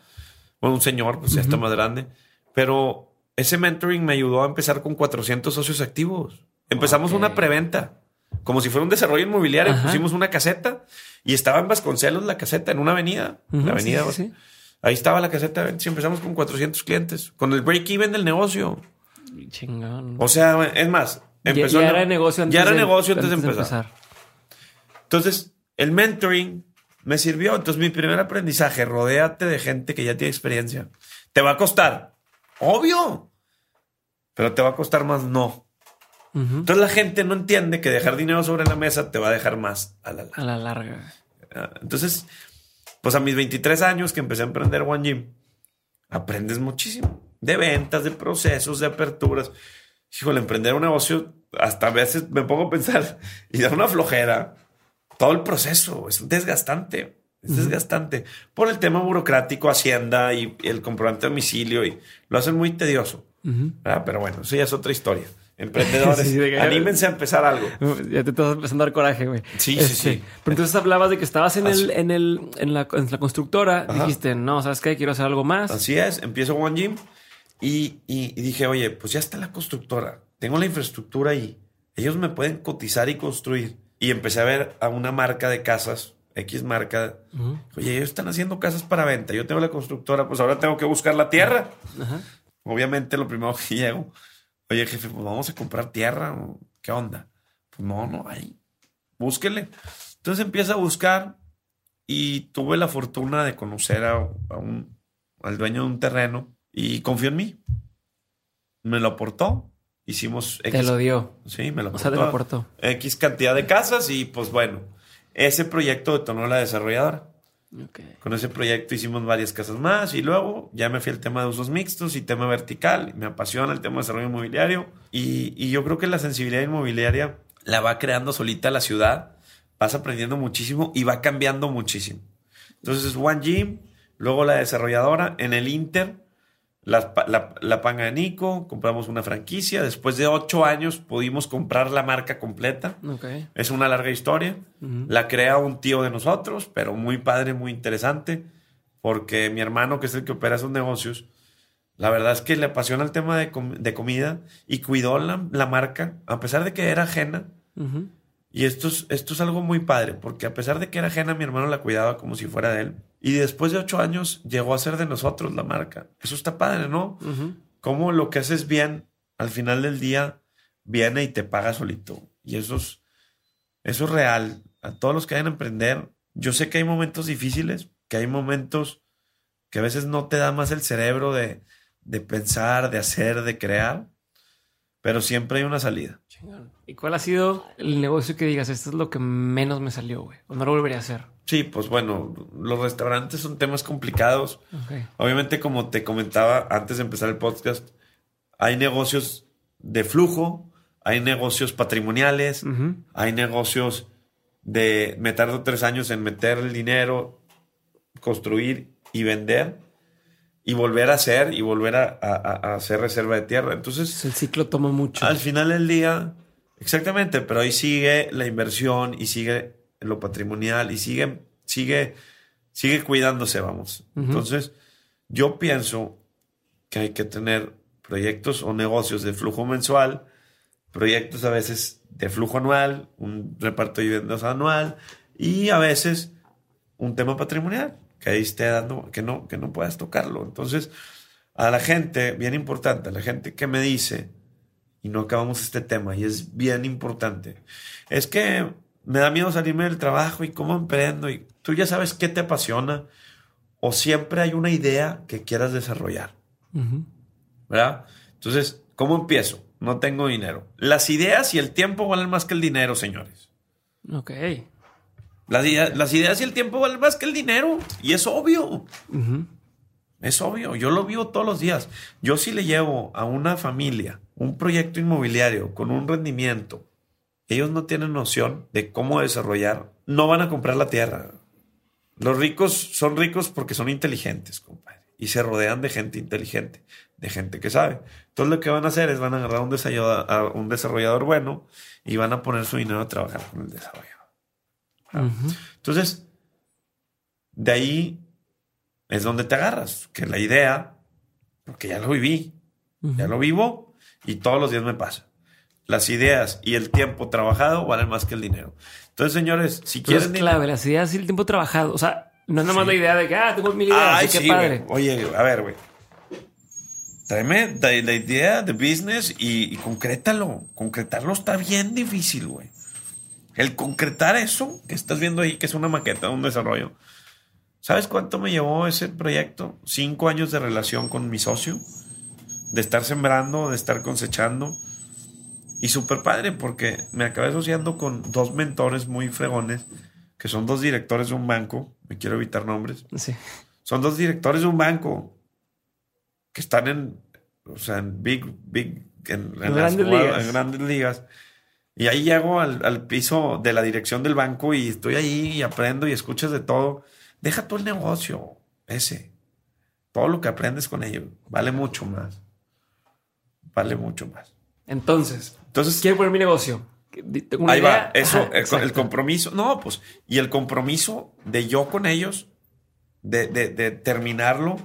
Bueno, un señor, pues ya está más grande. Pero ese mentoring me ayudó a empezar con 400 socios activos. Empezamos una preventa. Como si fuera un desarrollo inmobiliario. Ajá. Pusimos una caseta y estaba en Vasconcelos la caseta, en una avenida. La avenida. sí. Ahí estaba la caseta de y empezamos con 400 clientes. Con el break-even del negocio. Chingón. O sea, es más, Ya- empezó ya, en- era negocio antes ya era de- negocio antes, de empezar. Entonces, el mentoring me sirvió. Entonces, mi primer aprendizaje, rodéate de gente que ya tiene experiencia. Te va a costar, obvio. Pero te va a costar más no. Entonces la gente no entiende que dejar dinero sobre la mesa te va a dejar más a la larga. A la larga. Ah, entonces, pues a mis 23 años que empecé a emprender One Gym, aprendes muchísimo de ventas, de procesos, de aperturas. Híjole, emprender un negocio, hasta a veces me pongo a pensar y da una flojera. Todo el proceso es desgastante. Es desgastante por el tema burocrático, Hacienda y el comprobante de domicilio y lo hacen muy tedioso. Pero bueno, eso ya es otra historia. Emprendedores, anímense a empezar algo. Ya te estás empezando a dar coraje, güey. Sí, sí, sí. Este, pero entonces hablabas de que estabas en el, en el, en la, en la constructora. Dijiste, no, ¿sabes qué? Quiero hacer algo más. Así es. Empiezo One Gym y, y, dije, oye, pues ya está la constructora. Tengo la infraestructura ahí. Ellos me pueden cotizar y construir. Y empecé a ver a una marca de casas, X marca. Oye, ellos están haciendo casas para venta. Yo tengo la constructora, pues ahora tengo que buscar la tierra. Obviamente, lo primero que llego Oye, jefe, pues vamos a comprar tierra. ¿Qué onda? Pues no, no hay. Búsquele. Entonces empieza a buscar y tuve la fortuna de conocer a, un, al dueño de un terreno y confió en mí. Me lo aportó. Hicimos X. Te lo dio. Sí, me lo aportó. O sea, te lo aportó. X cantidad de casas y pues bueno, ese proyecto detonó la desarrolladora. Con ese proyecto hicimos varias casas más y luego ya me fui al tema de usos mixtos y tema vertical. Me apasiona el tema de desarrollo inmobiliario y, yo creo que la sensibilidad inmobiliaria la va creando solita la ciudad. Vas aprendiendo muchísimo y va cambiando muchísimo. Entonces, One Gym, luego la desarrolladora en el Inter la, la, panga de Nico, compramos una franquicia. Después de ocho años pudimos comprar la marca completa. Es una larga historia. La crea un tío de nosotros, pero muy padre, muy interesante, porque mi hermano, que es el que opera esos negocios, la verdad es que le apasiona el tema de, comida y cuidó la, marca, a pesar de que era ajena. Y esto es, esto es algo muy padre, porque a pesar de que era ajena, mi hermano la cuidaba como si fuera de él. Y después de ocho años llegó a ser de nosotros la marca. Eso está padre, ¿no? Cómo lo que haces bien, al final del día, viene y te paga solito. Y eso es, eso es real. A todos los que vayan a emprender, yo sé que hay momentos difíciles, que hay momentos que a veces no te da más el cerebro de, de pensar, de hacer, de crear, pero siempre hay una salida. ¿Y cuál ha sido el negocio que digas, esto es lo que menos me salió, güey? ¿O no lo volvería a hacer? Sí, pues bueno, los restaurantes son temas complicados. Obviamente, como te comentaba antes de empezar el podcast, hay negocios de flujo, hay negocios patrimoniales, hay negocios de me tardo tres años en meter el dinero, construir y vender y volver a hacer y volver a, hacer reserva de tierra. Entonces, el ciclo toma mucho. Al final del día, exactamente, pero ahí sigue la inversión y sigue lo patrimonial y sigue, sigue, sigue cuidándose, vamos. Entonces, yo pienso que hay que tener proyectos o negocios de flujo mensual, proyectos a veces de flujo anual, un reparto de dividendos anual y a veces un tema patrimonial que ahí esté dando, que no, que no puedas tocarlo. Entonces, a la gente, bien importante, a la gente que me dice, y no acabamos este tema, y es bien importante, es que me da miedo salirme del trabajo y cómo emprendo, y tú ya sabes qué te apasiona, o siempre hay una idea que quieras desarrollar. ¿Verdad? Entonces, ¿cómo empiezo? No tengo dinero. Las ideas y el tiempo valen más que el dinero, señores. Ok. Las, ideas y el tiempo valen más que el dinero. Y es obvio. Es obvio. Yo lo vivo todos los días. Yo si le llevo a una familia un proyecto inmobiliario con un rendimiento, ellos no tienen noción de cómo desarrollar, no van a comprar la tierra. Los ricos son ricos porque son inteligentes, compadre. Y se rodean de gente inteligente, de gente que sabe. Entonces lo que van a hacer es van a agarrar un desarrollador, a un desarrollador bueno y van a poner su dinero a trabajar con el desarrollo. Entonces, de ahí es donde te agarras, que la idea, porque ya lo viví, ya lo vivo y todos los días me pasa. Las ideas y el tiempo trabajado valen más que el dinero. Entonces, señores, si quieren... Es clave, las ideas y el tiempo trabajado. O sea, no es nada más la idea de que, ah, tengo mil ideas, qué padre. Oye, a ver, güey. Tráeme la, idea de business y, y concrétalo. Concretarlo está bien difícil, güey. El concretar eso que estás viendo ahí, que es una maqueta, un desarrollo. ¿Sabes cuánto me llevó ese proyecto? Cinco años de relación con mi socio. De estar sembrando, de estar cosechando. Y súper padre porque me acabé asociando con dos mentores muy fregones, que son dos directores de un banco, me quiero evitar nombres. Sí. Son dos directores de un banco que están en, o sea, en big, big, en, en En las grandes jugadas- ligas. en grandes ligas. Y ahí llego al, al piso de la dirección del banco y estoy ahí y aprendo y escuchas de todo. Deja tú el negocio, ese. Todo lo que aprendes con ellos vale mucho más. Vale mucho más. Entonces, Entonces, quiero poner mi negocio. Una ahí idea. va. Eso, Ajá, el, el compromiso. No, pues, y el compromiso de yo con ellos, de, de- de terminarlo,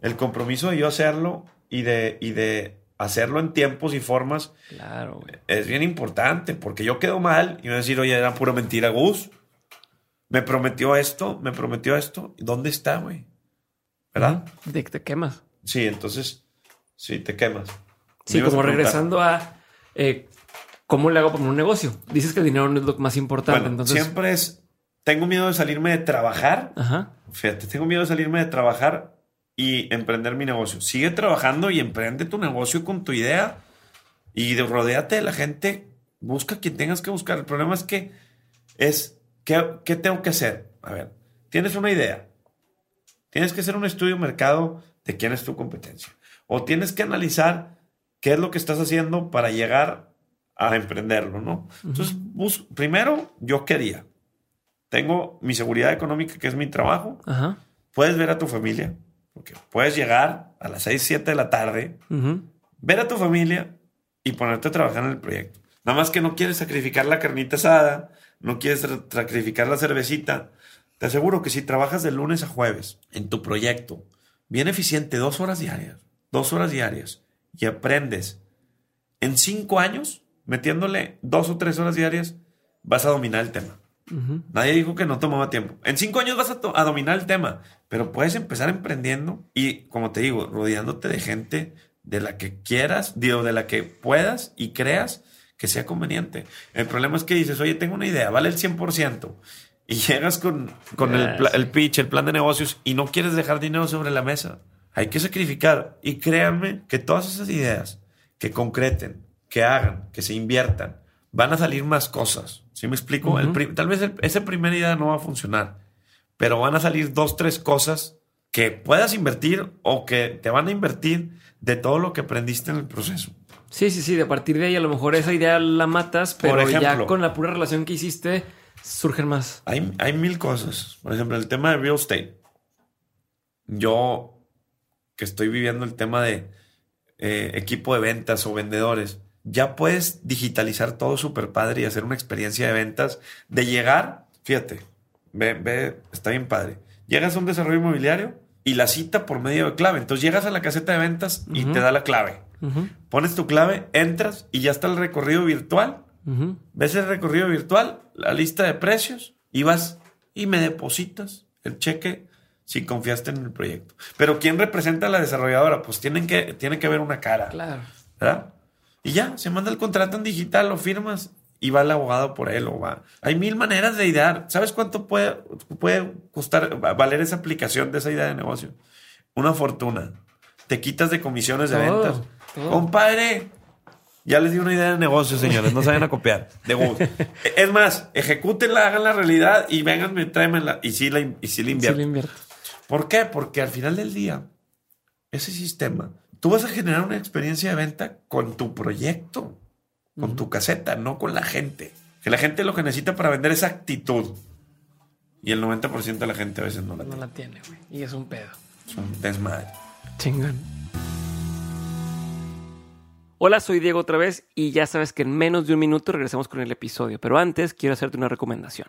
el compromiso de yo hacerlo y de, y de hacerlo en tiempos y formas Claro, güey. es bien importante, porque yo quedo mal y me voy a decir, oye, era pura mentira, Gus. Me prometió esto, me prometió esto. ¿Dónde está, güey? ¿Verdad? De que te quemas. Sí, entonces, sí, te quemas. Sí, como a regresando a eh, cómo le hago para un negocio. Dices que el dinero no es lo más importante. Bueno, entonces, siempre es, tengo miedo de salirme de trabajar. ajá. Fíjate, tengo miedo de salirme de trabajar y emprender mi negocio. Sigue trabajando y emprende tu negocio con tu idea y de, rodéate de la gente. Busca quien tengas que buscar. El problema es que es, ¿qué, qué tengo que hacer? A ver, tienes una idea. Tienes que hacer un estudio de mercado de quién es tu competencia. O tienes que analizar qué es lo que estás haciendo para llegar a emprenderlo, ¿no? Entonces, bus- primero, yo quería. Tengo mi seguridad económica, que es mi trabajo. Puedes ver a tu familia, porque puedes llegar a las 6, 7 de la tarde, ver a tu familia y ponerte a trabajar en el proyecto. Nada más que no quieres sacrificar la carnita asada, no quieres sacrificar la cervecita. Te aseguro que si trabajas de lunes a jueves en tu proyecto, bien eficiente, dos horas diarias, dos horas diarias, y aprendes en cinco años, metiéndole dos o tres horas diarias, vas a dominar el tema. Nadie dijo que no tomaba tiempo. En cinco años vas a, dominar el tema, pero puedes empezar emprendiendo y, como te digo, rodeándote de gente de la que quieras, digo, de la que puedas y creas que sea conveniente. El problema es que dices, oye, tengo una idea, vale el 100%, y llegas con, con el, el pitch, el plan de negocios, y no quieres dejar dinero sobre la mesa. Hay que sacrificar. Y créanme que todas esas ideas que concreten, que hagan, que se inviertan, van a salir más cosas. ¿Sí me explico? Tal vez el- esa primera idea no va a funcionar, pero van a salir dos, tres cosas que puedas invertir o que te van a invertir de todo lo que aprendiste en el proceso. Sí, sí, sí. De a partir de ahí, a lo mejor esa idea la matas, Por pero ya con la pura relación que hiciste, surgen más. Hay, hay mil cosas. Por ejemplo, el tema de real estate. Yo, que estoy viviendo el tema de eh, equipo de ventas o vendedores, ya puedes digitalizar todo súper padre y hacer una experiencia de ventas. De llegar, fíjate, ve, ve, está bien padre. Llegas a un desarrollo inmobiliario y la cita por medio de clave. Entonces llegas a la caseta de ventas y te da la clave. Pones tu clave, entras y ya está el recorrido virtual ves el recorrido virtual, la lista de precios y vas y me depositas el cheque si confiaste en el proyecto. Pero ¿quién representa a la desarrolladora? Pues tienen que, tiene que haber una cara, Claro. ¿verdad? Y ya, se manda el contrato en digital, lo firmas y va el abogado por él o va. Hay mil maneras de idear. ¿Sabes cuánto puede, puede costar, va- valer esa aplicación de esa idea de negocio? Una fortuna. Te quitas de comisiones de ventas. Compadre, ya les di una idea de negocio, señores. No se vayan a copiar. De gusto. Es más, ejecútenla, hagan la realidad y vengan, tráemenla. Y sí la, y sí la Sí, invierto. ¿Por qué? Porque al final del día, ese sistema, tú vas a generar una experiencia de venta con tu proyecto, con tu caseta, no con la gente. Que la gente lo que necesita para vender es actitud. Y el 90% de la gente a veces no la No tiene. la tiene, güey. Y es un pedo. Es un desmadre. Chingón. Hola, soy Diego otra vez y ya sabes que en menos de un minuto regresamos con el episodio, pero antes quiero hacerte una recomendación.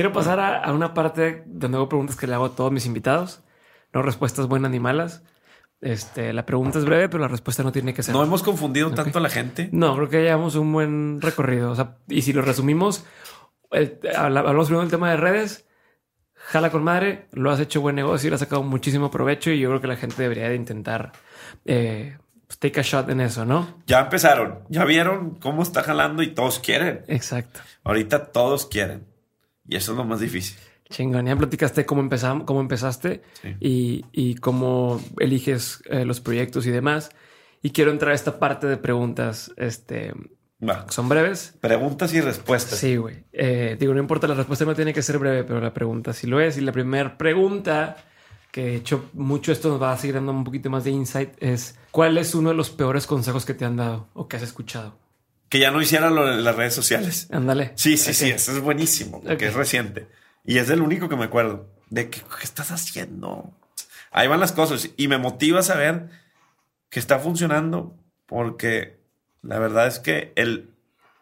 Quiero pasar a, a una parte donde hago preguntas que le hago a todos mis invitados. No respuestas buenas ni malas. Este, la pregunta es breve, pero la respuesta no tiene que ser. No hemos confundido tanto a la gente. No, creo que llevamos un buen recorrido. O sea, y si lo resumimos, eh, habla- hablamos primero del tema de redes. Jala con madre, lo has hecho buen negocio y le has sacado muchísimo provecho. Y yo creo que la gente debería de intentar eh, pues, take a shot en eso, ¿no? Ya empezaron. Ya vieron cómo está jalando y todos quieren. Exacto. Ahorita todos quieren. Y eso es lo más difícil. Chingón, ya platicaste cómo, empezam- cómo empezaste Sí. y, y cómo eliges eh, los proyectos y demás. Y quiero entrar a esta parte de preguntas. Este, Va. son breves. Preguntas y respuestas. Sí, güey. Eh, digo, no importa, la respuesta no tiene que ser breve, pero la pregunta sí lo es. Y la primera pregunta, que de hecho mucho esto nos va a seguir dando un poquito más de insight, es ¿cuál es uno de los peores consejos que te han dado o que has escuchado? Que ya no hicieran lo de las redes sociales. Ándale. Sí, sí, sí. Eso es buenísimo. Porque es reciente. Y es el único que me acuerdo. De que, ¿qué estás haciendo? Ahí van las cosas. Y me motiva a saber que está funcionando. Porque la verdad es que el,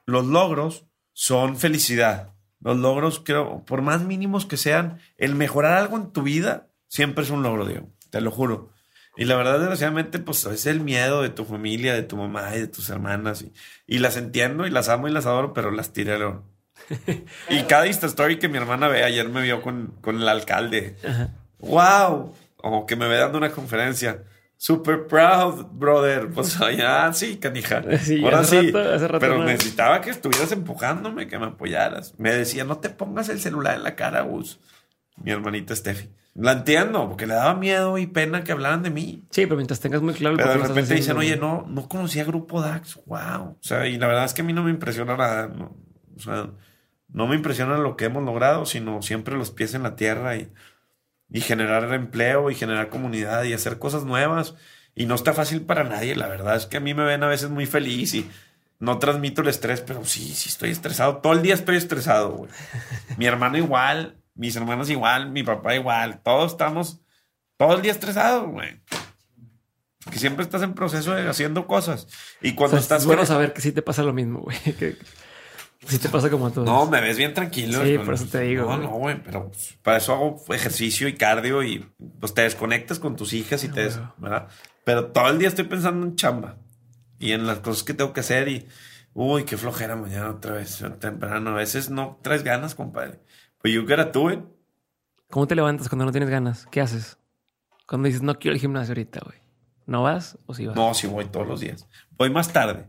los logros son felicidad. Los logros, creo, por más mínimos que sean, el mejorar algo en tu vida siempre es un logro, Diego. Te lo juro. Y la verdad, desgraciadamente, pues es el miedo de tu familia, de tu mamá y de tus hermanas. Y, y las entiendo y las amo y las adoro, pero las león. y cada Insta Story que mi hermana ve, ayer me vio con, con el alcalde. ¡Wow! O que me ve dando una conferencia. Super proud, brother. Pues allá sí, canija. Sí, Ahora hace sí. rato- hace rato pero no. necesitaba que estuvieras empujándome, que me apoyaras. Me decía, no te pongas el celular en la cara, Gus. Mi hermanita Steffi. La entiendo, porque le daba miedo y pena que hablaran de mí. Sí, pero mientras tengas muy claro el Pero de repente dicen, oye, no, no conocía Grupo DAX. Wow. O sea, y la verdad es que a mí no me impresiona nada. no. O sea, no me impresiona lo que hemos logrado, sino siempre los pies en la tierra y, y generar empleo y generar comunidad y hacer cosas nuevas. Y no está fácil para nadie. La verdad es que a mí me ven a veces muy feliz y no transmito el estrés, pero sí, sí estoy estresado. Todo el día estoy estresado, güey. Mi hermano igual, mis hermanos igual, mi papá igual. Todos estamos todo el día estresados, güey. Porque siempre estás en proceso de haciendo cosas. Y O cuando sea, estás... es bueno saber que sí te pasa lo mismo, güey. Que sí te pasa como a todos. No, me ves bien tranquilo. Sí, por eso te digo, No, güey. no, güey, pero para eso hago ejercicio y cardio y pues te desconectas con tus hijas y te... des-. ¿verdad? Pero todo el día estoy pensando en chamba y en las cosas que tengo que hacer y... Uy, qué flojera mañana otra vez, temprano. A veces no traes ganas, compadre. Pues you gotta do it. ¿Cómo te levantas cuando no tienes ganas? ¿Qué haces? Cuando dices, no quiero el gimnasio ahorita, güey. ¿No vas o sí vas? No, sí voy todos los días. Voy más tarde.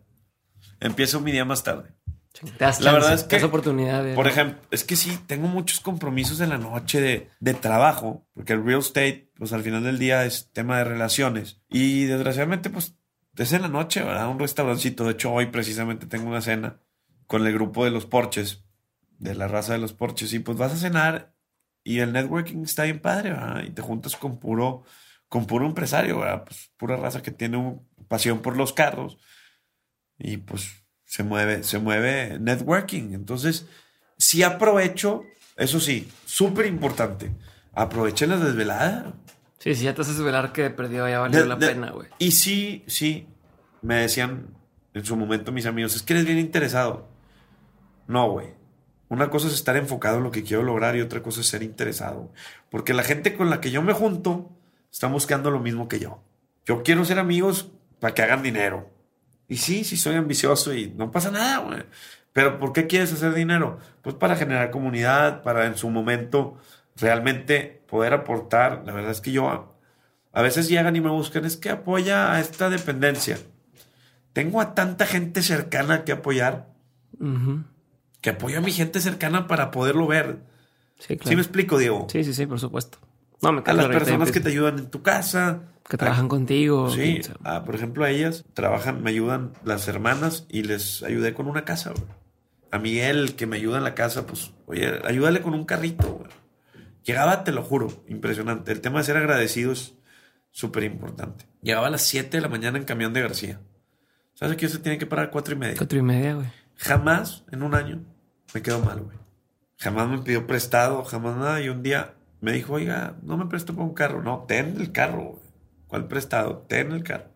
Empiezo mi día más tarde. Te das La chance, verdad es que, oportunidad de- Por ejemplo, es que sí, tengo muchos compromisos en la noche de, de trabajo, porque el real estate, pues al final del día es tema de relaciones. Y desgraciadamente, pues es en la noche, ¿verdad? Un restaurancito. De hecho, hoy precisamente tengo una cena con el grupo de los porches, de la raza de los porches. Y pues vas a cenar y el networking está bien padre, ¿verdad? Y te juntas con puro, con puro empresario, ¿verdad? Pues pura raza que tiene un- pasión por los carros. Y pues se mueve, se mueve networking. Entonces, sí aprovecho, eso sí, súper importante. Aproveché la desvelada. Sí, sí, ya te haces velar que perdió, ya valió De- la de- pena, güey. Y sí, sí, me decían en su momento mis amigos, es que eres bien interesado. No, güey. Una cosa es estar enfocado en lo que quiero lograr y otra cosa es ser interesado. Porque la gente con la que yo me junto está buscando lo mismo que yo. Yo quiero ser amigos para que hagan dinero. Y sí, sí soy ambicioso y no pasa nada, güey. Pero ¿por qué quieres hacer dinero? Pues para generar comunidad, para en su momento realmente poder aportar. La verdad es que yo a, veces llegan y me buscan, es que apoya a esta dependencia. Tengo a tanta gente cercana que apoyar, Ujú. Que apoyo a mi gente cercana para poderlo ver. Sí, ¿Sí claro. me explico, Diego? Sí, sí, sí, por supuesto. No, me A las personas ya que te ayudan en tu casa. que trabajan contigo. Sí, ah, por ejemplo, a ellas trabajan, me ayudan las hermanas y les ayudé con una casa, güey. A Miguel, que me ayuda en la casa, pues, oye, ayúdale con un carrito, güey. Llegaba, te lo juro, impresionante. El tema de ser agradecido es súper importante. Llegaba a las 7 de la mañana en camión de García. ¿Sabes que se tiene que parar a cuatro y media? Cuatro y media, güey. Jamás en un año me quedó mal, güey. Jamás me pidió prestado, jamás nada. Y un día me dijo, oiga, no me presto para un carro. No, ten el carro, güey. ¿Cuál prestado? Ten el carro.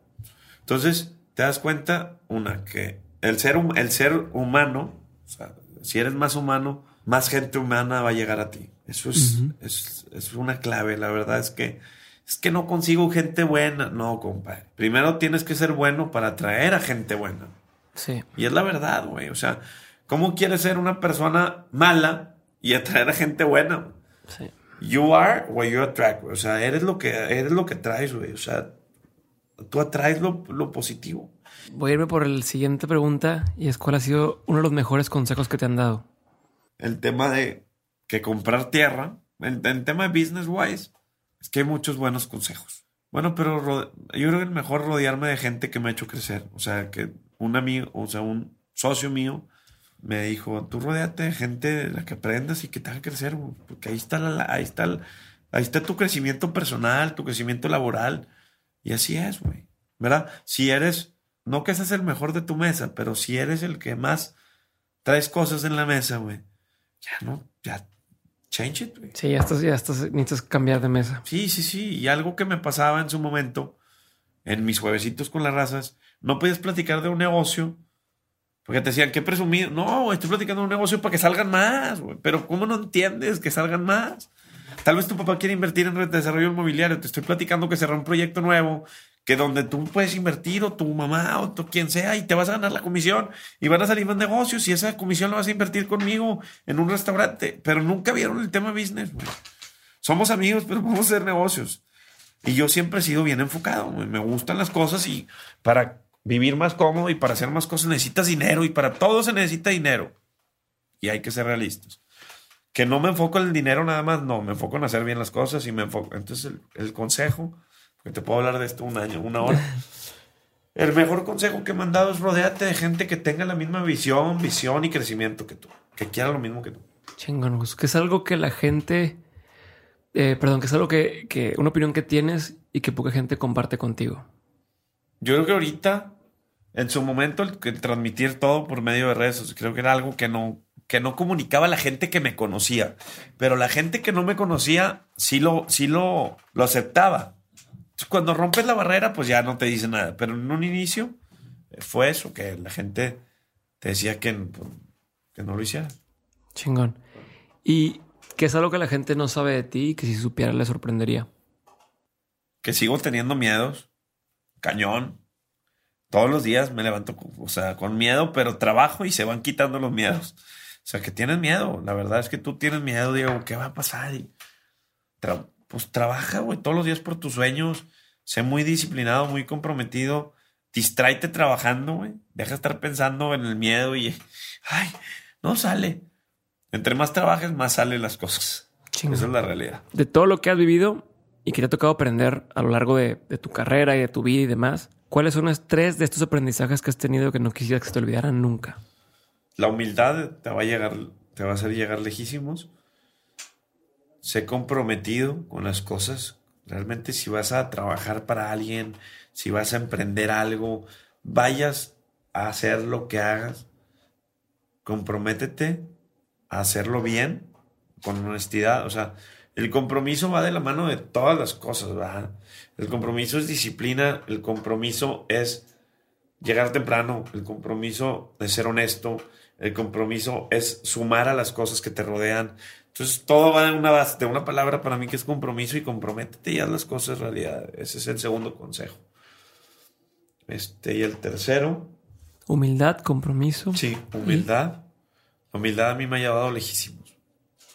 Entonces, te das cuenta, una, que el ser, el ser humano, o sea, si eres más humano, más gente humana va a llegar a ti. Eso es, es, es, una clave. La verdad es que es que no consigo gente buena. No, compadre. Primero tienes que ser bueno para atraer a gente buena. Sí. Y es la verdad, güey. O sea, ¿cómo quieres ser una persona mala y atraer a gente buena? Sí. You are what you attract, O sea, eres lo que, eres lo que traes, güey. O sea, tú atraes lo, lo positivo. Voy a irme por la siguiente pregunta y es cuál ha sido uno de los mejores consejos que te han dado. El tema de que comprar tierra, en, en tema de business wise, es que hay muchos buenos consejos. Bueno, pero yo creo que es mejor rodearme de gente que me ha hecho crecer. O sea, que un amigo, o sea, un socio mío me dijo, tú rodeate de gente de la que aprendas y que te haga crecer, porque ahí está, la, ahí, está ahí está tu crecimiento personal, tu crecimiento laboral. Y así es, güey. ¿Verdad? Si eres, no que seas el mejor de tu mesa, pero si eres el que más traes cosas en la mesa, güey, ya no, ya change it. Sí, ya estás, ya estás, necesitas cambiar de mesa. Sí, sí, sí. Y algo que me pasaba en su momento, en mis juevesitos con las razas, no podías platicar de un negocio porque te decían, qué presumido. No, estoy platicando de un negocio para que salgan más. Pero ¿cómo no entiendes que salgan más? Tal vez tu papá quiere invertir en desarrollo inmobiliario. Te estoy platicando que cerró un proyecto nuevo que donde tú puedes invertir o tu mamá o tu, quien sea y te vas a ganar la comisión y van a salir más negocios y esa comisión la vas a invertir conmigo en un restaurante, pero nunca vieron el tema business. Somos amigos, pero vamos a hacer negocios. Y yo siempre he sido bien enfocado, me gustan las cosas y para vivir más cómodo y para hacer más cosas necesitas dinero y para todo se necesita dinero. Y hay que ser realistas. Que no me enfoco en el dinero nada más, no, me enfoco en hacer bien las cosas y me enfoco. Entonces el, el consejo que te puedo hablar de esto un año, una hora. El mejor consejo que me han dado es rodearte de gente que tenga la misma visión, visión y crecimiento que tú, que quiera lo mismo que tú. Chingón, que es algo que la gente, eh, perdón, que es algo que, que, una opinión que tienes y que poca gente comparte contigo. Yo creo que ahorita, en su momento, el, transmitir todo por medio de redes, creo que era algo que no, que no comunicaba a la gente que me conocía, pero la gente que no me conocía sí lo, sí lo, lo aceptaba cuando rompes la barrera, pues ya no te dice nada. Pero en un inicio eh, fue eso, que la gente te decía que, pues, que no lo hiciera. Chingón. ¿Y qué es algo que la gente no sabe de ti y que si supiera le sorprendería? Que sigo teniendo miedos. Cañón. Todos los días me levanto, o sea, con miedo, pero trabajo y se van quitando los miedos. O sea, que tienes miedo. La verdad es que tú tienes miedo, Diego, ¿qué va a pasar? Y pues trabaja, güey, todos los días por tus sueños. Sé muy disciplinado, muy comprometido. Distráete trabajando, güey. Deja de estar pensando en el miedo y, ay, no sale. Entre más trabajes, más salen las cosas. Esa es la realidad. De todo lo que has vivido y que te ha tocado aprender a lo largo de, tu carrera y de tu vida y demás, ¿cuáles son los tres de estos aprendizajes que has tenido que no quisieras que se te olvidaran nunca? La humildad te va a llegar, te va a hacer llegar lejísimos sé comprometido con las cosas. Realmente si vas a trabajar para alguien, si vas a emprender algo, vayas a hacer lo que hagas, comprométete a hacerlo bien, con honestidad. O sea, el compromiso va de la mano de todas las cosas, ¿verdad? El compromiso es disciplina, el compromiso es llegar temprano, el compromiso de ser honesto, el compromiso es sumar a las cosas que te rodean, entonces todo va de una base, de una palabra para mí que es compromiso y comprométete y haz las cosas realidad. Ese es el segundo consejo. Este, y el tercero. Humildad, compromiso. Sí, humildad. Humildad a mí me ha llevado lejísimos.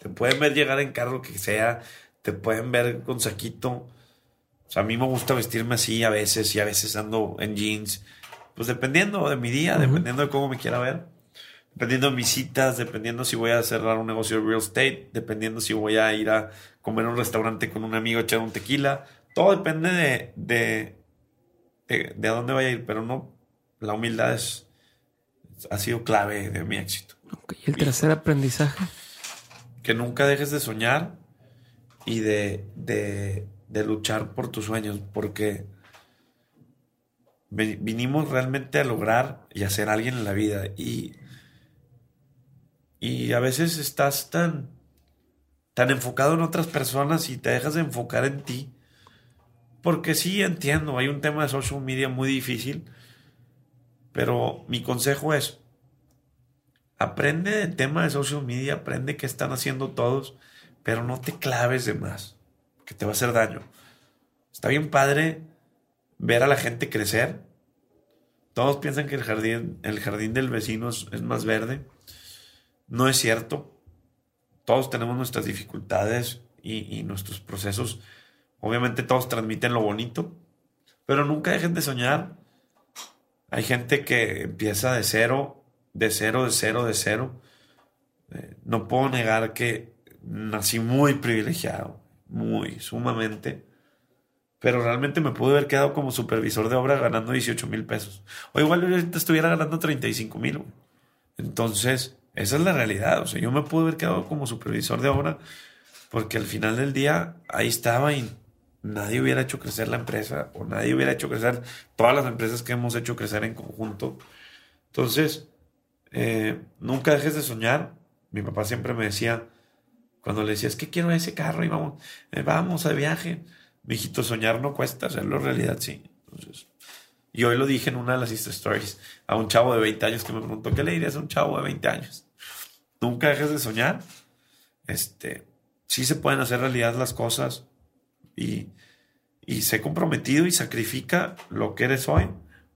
Te pueden ver llegar en carro que sea, te pueden ver con saquito. O sea, a mí me gusta vestirme así a veces y a veces ando en jeans. Pues dependiendo de mi día, dependiendo de cómo me quiera ver dependiendo de mis citas, dependiendo si voy a cerrar un negocio de real estate, dependiendo si voy a ir a comer a un restaurante con un amigo, echar un tequila. Todo depende de, de, de, a dónde vaya a ir, pero no, la humildad es, ha sido clave de mi éxito. ¿Y el tercer aprendizaje? Que nunca dejes de soñar y de, de, luchar por tus sueños, porque vinimos realmente a lograr y a ser alguien en la vida. Y Y a veces estás tan, tan enfocado en otras personas y te dejas de enfocar en ti. Porque sí entiendo, hay un tema de social media muy difícil, pero mi consejo es, aprende del tema de social media, aprende qué están haciendo todos, pero no te claves de más, que te va a hacer daño. Está bien padre ver a la gente crecer. Todos piensan que el jardín, el jardín del vecino es más verde. No es cierto. Todos tenemos nuestras dificultades y, nuestros procesos. Obviamente todos transmiten lo bonito, pero nunca dejen de soñar. Hay gente que empieza de cero, de cero, de cero, de cero. Eh, no puedo negar que nací muy privilegiado, muy, sumamente. Pero realmente me pude haber quedado como supervisor de obra ganando 18 mil pesos. O igual ahorita estuviera ganando 35 mil. Entonces, esa es la realidad. O sea, yo me pude haber quedado como supervisor de obra porque al final del día ahí estaba y nadie hubiera hecho crecer la empresa o nadie hubiera hecho crecer todas las empresas que hemos hecho crecer en conjunto. Entonces, eh, nunca dejes de soñar. Mi papá siempre me decía, cuando le decía, es que quiero ese carro y vamos, eh, vamos a viaje. Mi hijito, soñar no cuesta, hacerlo realidad sí. Y hoy lo dije en una de las Insta Stories a un chavo de 20 años que me preguntó, ¿qué le dirías a un chavo de 20 años? Nunca dejes de soñar. Este, sí se pueden hacer realidad las cosas y, y sé comprometido y sacrifica lo que eres hoy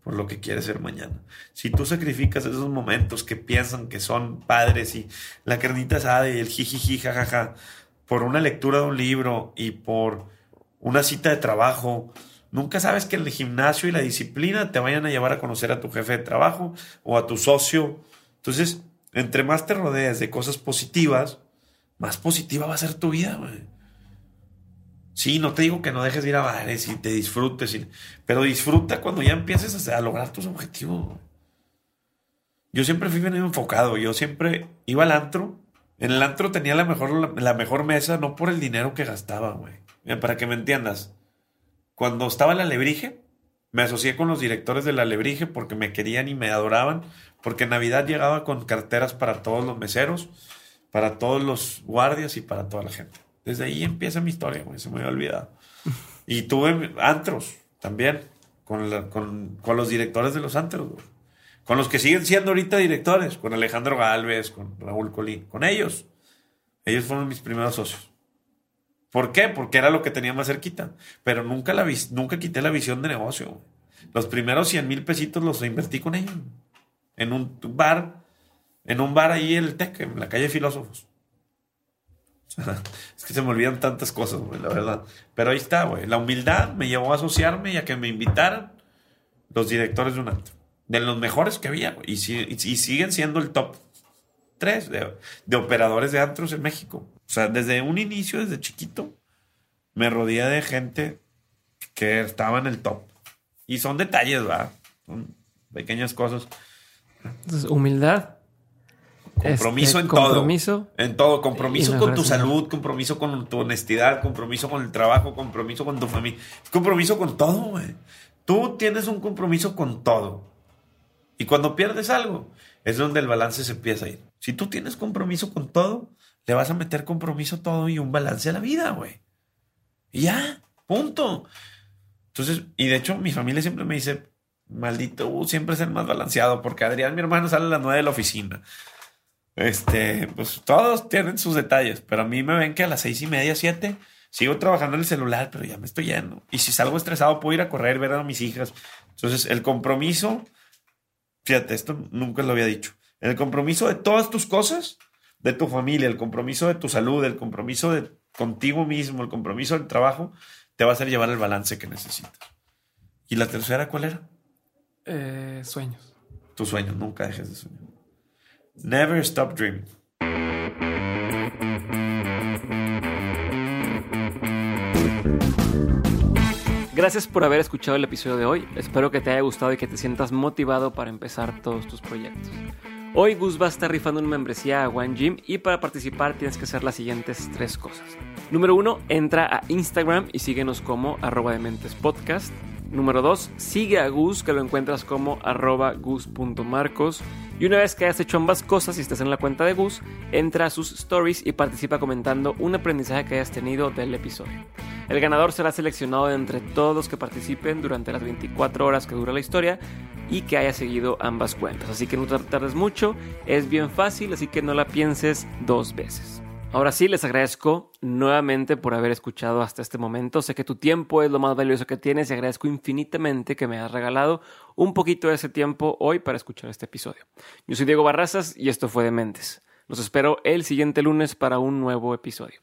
por lo que quieres ser mañana. Si tú sacrificas esos momentos que piensan que son padres y la carnita asada y el jijiji, jajaja, por una lectura de un libro y por una cita de trabajo, nunca sabes que el gimnasio y la disciplina te vayan a llevar a conocer a tu jefe de trabajo o a tu socio. Entonces, entre más te rodees de cosas positivas, más positiva va a ser tu vida, güey. Sí, no te digo que no dejes de ir a bares y te disfrutes, pero disfruta cuando ya empieces a, lograr tus objetivos. Yo siempre fui bien enfocado, yo siempre iba al antro. En el antro tenía la mejor, la, mejor mesa, no por el dinero que gastaba, güey. Para que me entiendas. Cuando estaba en la Alebrije, me asocié con los directores de la Alebrije porque me querían y me adoraban porque Navidad llegaba con carteras para todos los meseros, para todos los guardias y para toda la gente. Desde ahí empieza mi historia, se me había olvidado. Y tuve antros también, con, los directores de los antros, con los que siguen siendo ahorita directores, con Alejandro Galvez, con Raúl Colín, con ellos. Ellos fueron mis primeros socios. ¿Por qué? Porque era lo que tenía más cerquita. Pero nunca, nunca quité la visión de negocio. Los primeros 100 mil pesitos los invertí con ellos en un bar, en un bar ahí en el TEC, en la calle Filósofos. es que se me olvidan tantas cosas, la verdad. Pero ahí está, güey. La humildad me llevó a asociarme y a que me invitaran los directores de un antro. De los mejores que había, güey. Y, siguen siendo el top 3 de, de, operadores de antros en México. O sea, desde un inicio, desde chiquito, me rodeé de gente que estaba en el top. Y son detalles, ¿verdad? Son pequeñas cosas. Humildad. Compromiso este, en compromiso, todo. En todo. Compromiso con tu salud, compromiso con tu honestidad, compromiso con el trabajo, compromiso con tu familia. Compromiso con todo, güey. Tú tienes un compromiso con todo. Y cuando pierdes algo, es donde el balance se empieza a ir. Si tú tienes compromiso con todo, le vas a meter compromiso todo y un balance a la vida, güey. Y ya, punto. Entonces, y de hecho, mi familia siempre me dice, Maldito, uh, siempre es el más balanceado, porque Adrián, mi hermano, sale a las nueve de la oficina. Este, pues todos tienen sus detalles, pero a mí me ven que a las seis y media, siete, sigo trabajando en el celular, pero ya me estoy yendo. Y si salgo estresado, puedo ir a correr, ver a mis hijas. Entonces, el compromiso, fíjate, esto nunca lo había dicho. El compromiso de todas tus cosas, de tu familia, el compromiso de tu salud, el compromiso de contigo mismo, el compromiso del trabajo, te va a hacer llevar el balance que necesitas. ¿Y la tercera cuál era? Eh, sueños. Tus sueños, nunca dejes de soñar. Never stop dreaming. Gracias por haber escuchado el episodio de hoy. Espero que te haya gustado y que te sientas motivado para empezar todos tus proyectos. Hoy Gus va a estar rifando una membresía a One Gym y para participar tienes que hacer las siguientes tres cosas. Número uno, entra a Instagram y síguenos como arroba de mentes. Número 2. Sigue a Gus, que lo encuentras como arroba gus.marcos. Y una vez que hayas hecho ambas cosas y estés en la cuenta de Gus, entra a sus stories y participa comentando un aprendizaje que hayas tenido del episodio. El ganador será seleccionado de entre todos los que participen durante las 24 horas que dura la historia y que haya seguido ambas cuentas. Así que no tardes mucho, es bien fácil, así que no la pienses dos veces. Ahora sí, les agradezco nuevamente por haber escuchado hasta este momento. Sé que tu tiempo es lo más valioso que tienes y agradezco infinitamente que me hayas regalado un poquito de ese tiempo hoy para escuchar este episodio. Yo soy Diego Barrazas y esto fue Dementes. Los espero el siguiente lunes para un nuevo episodio.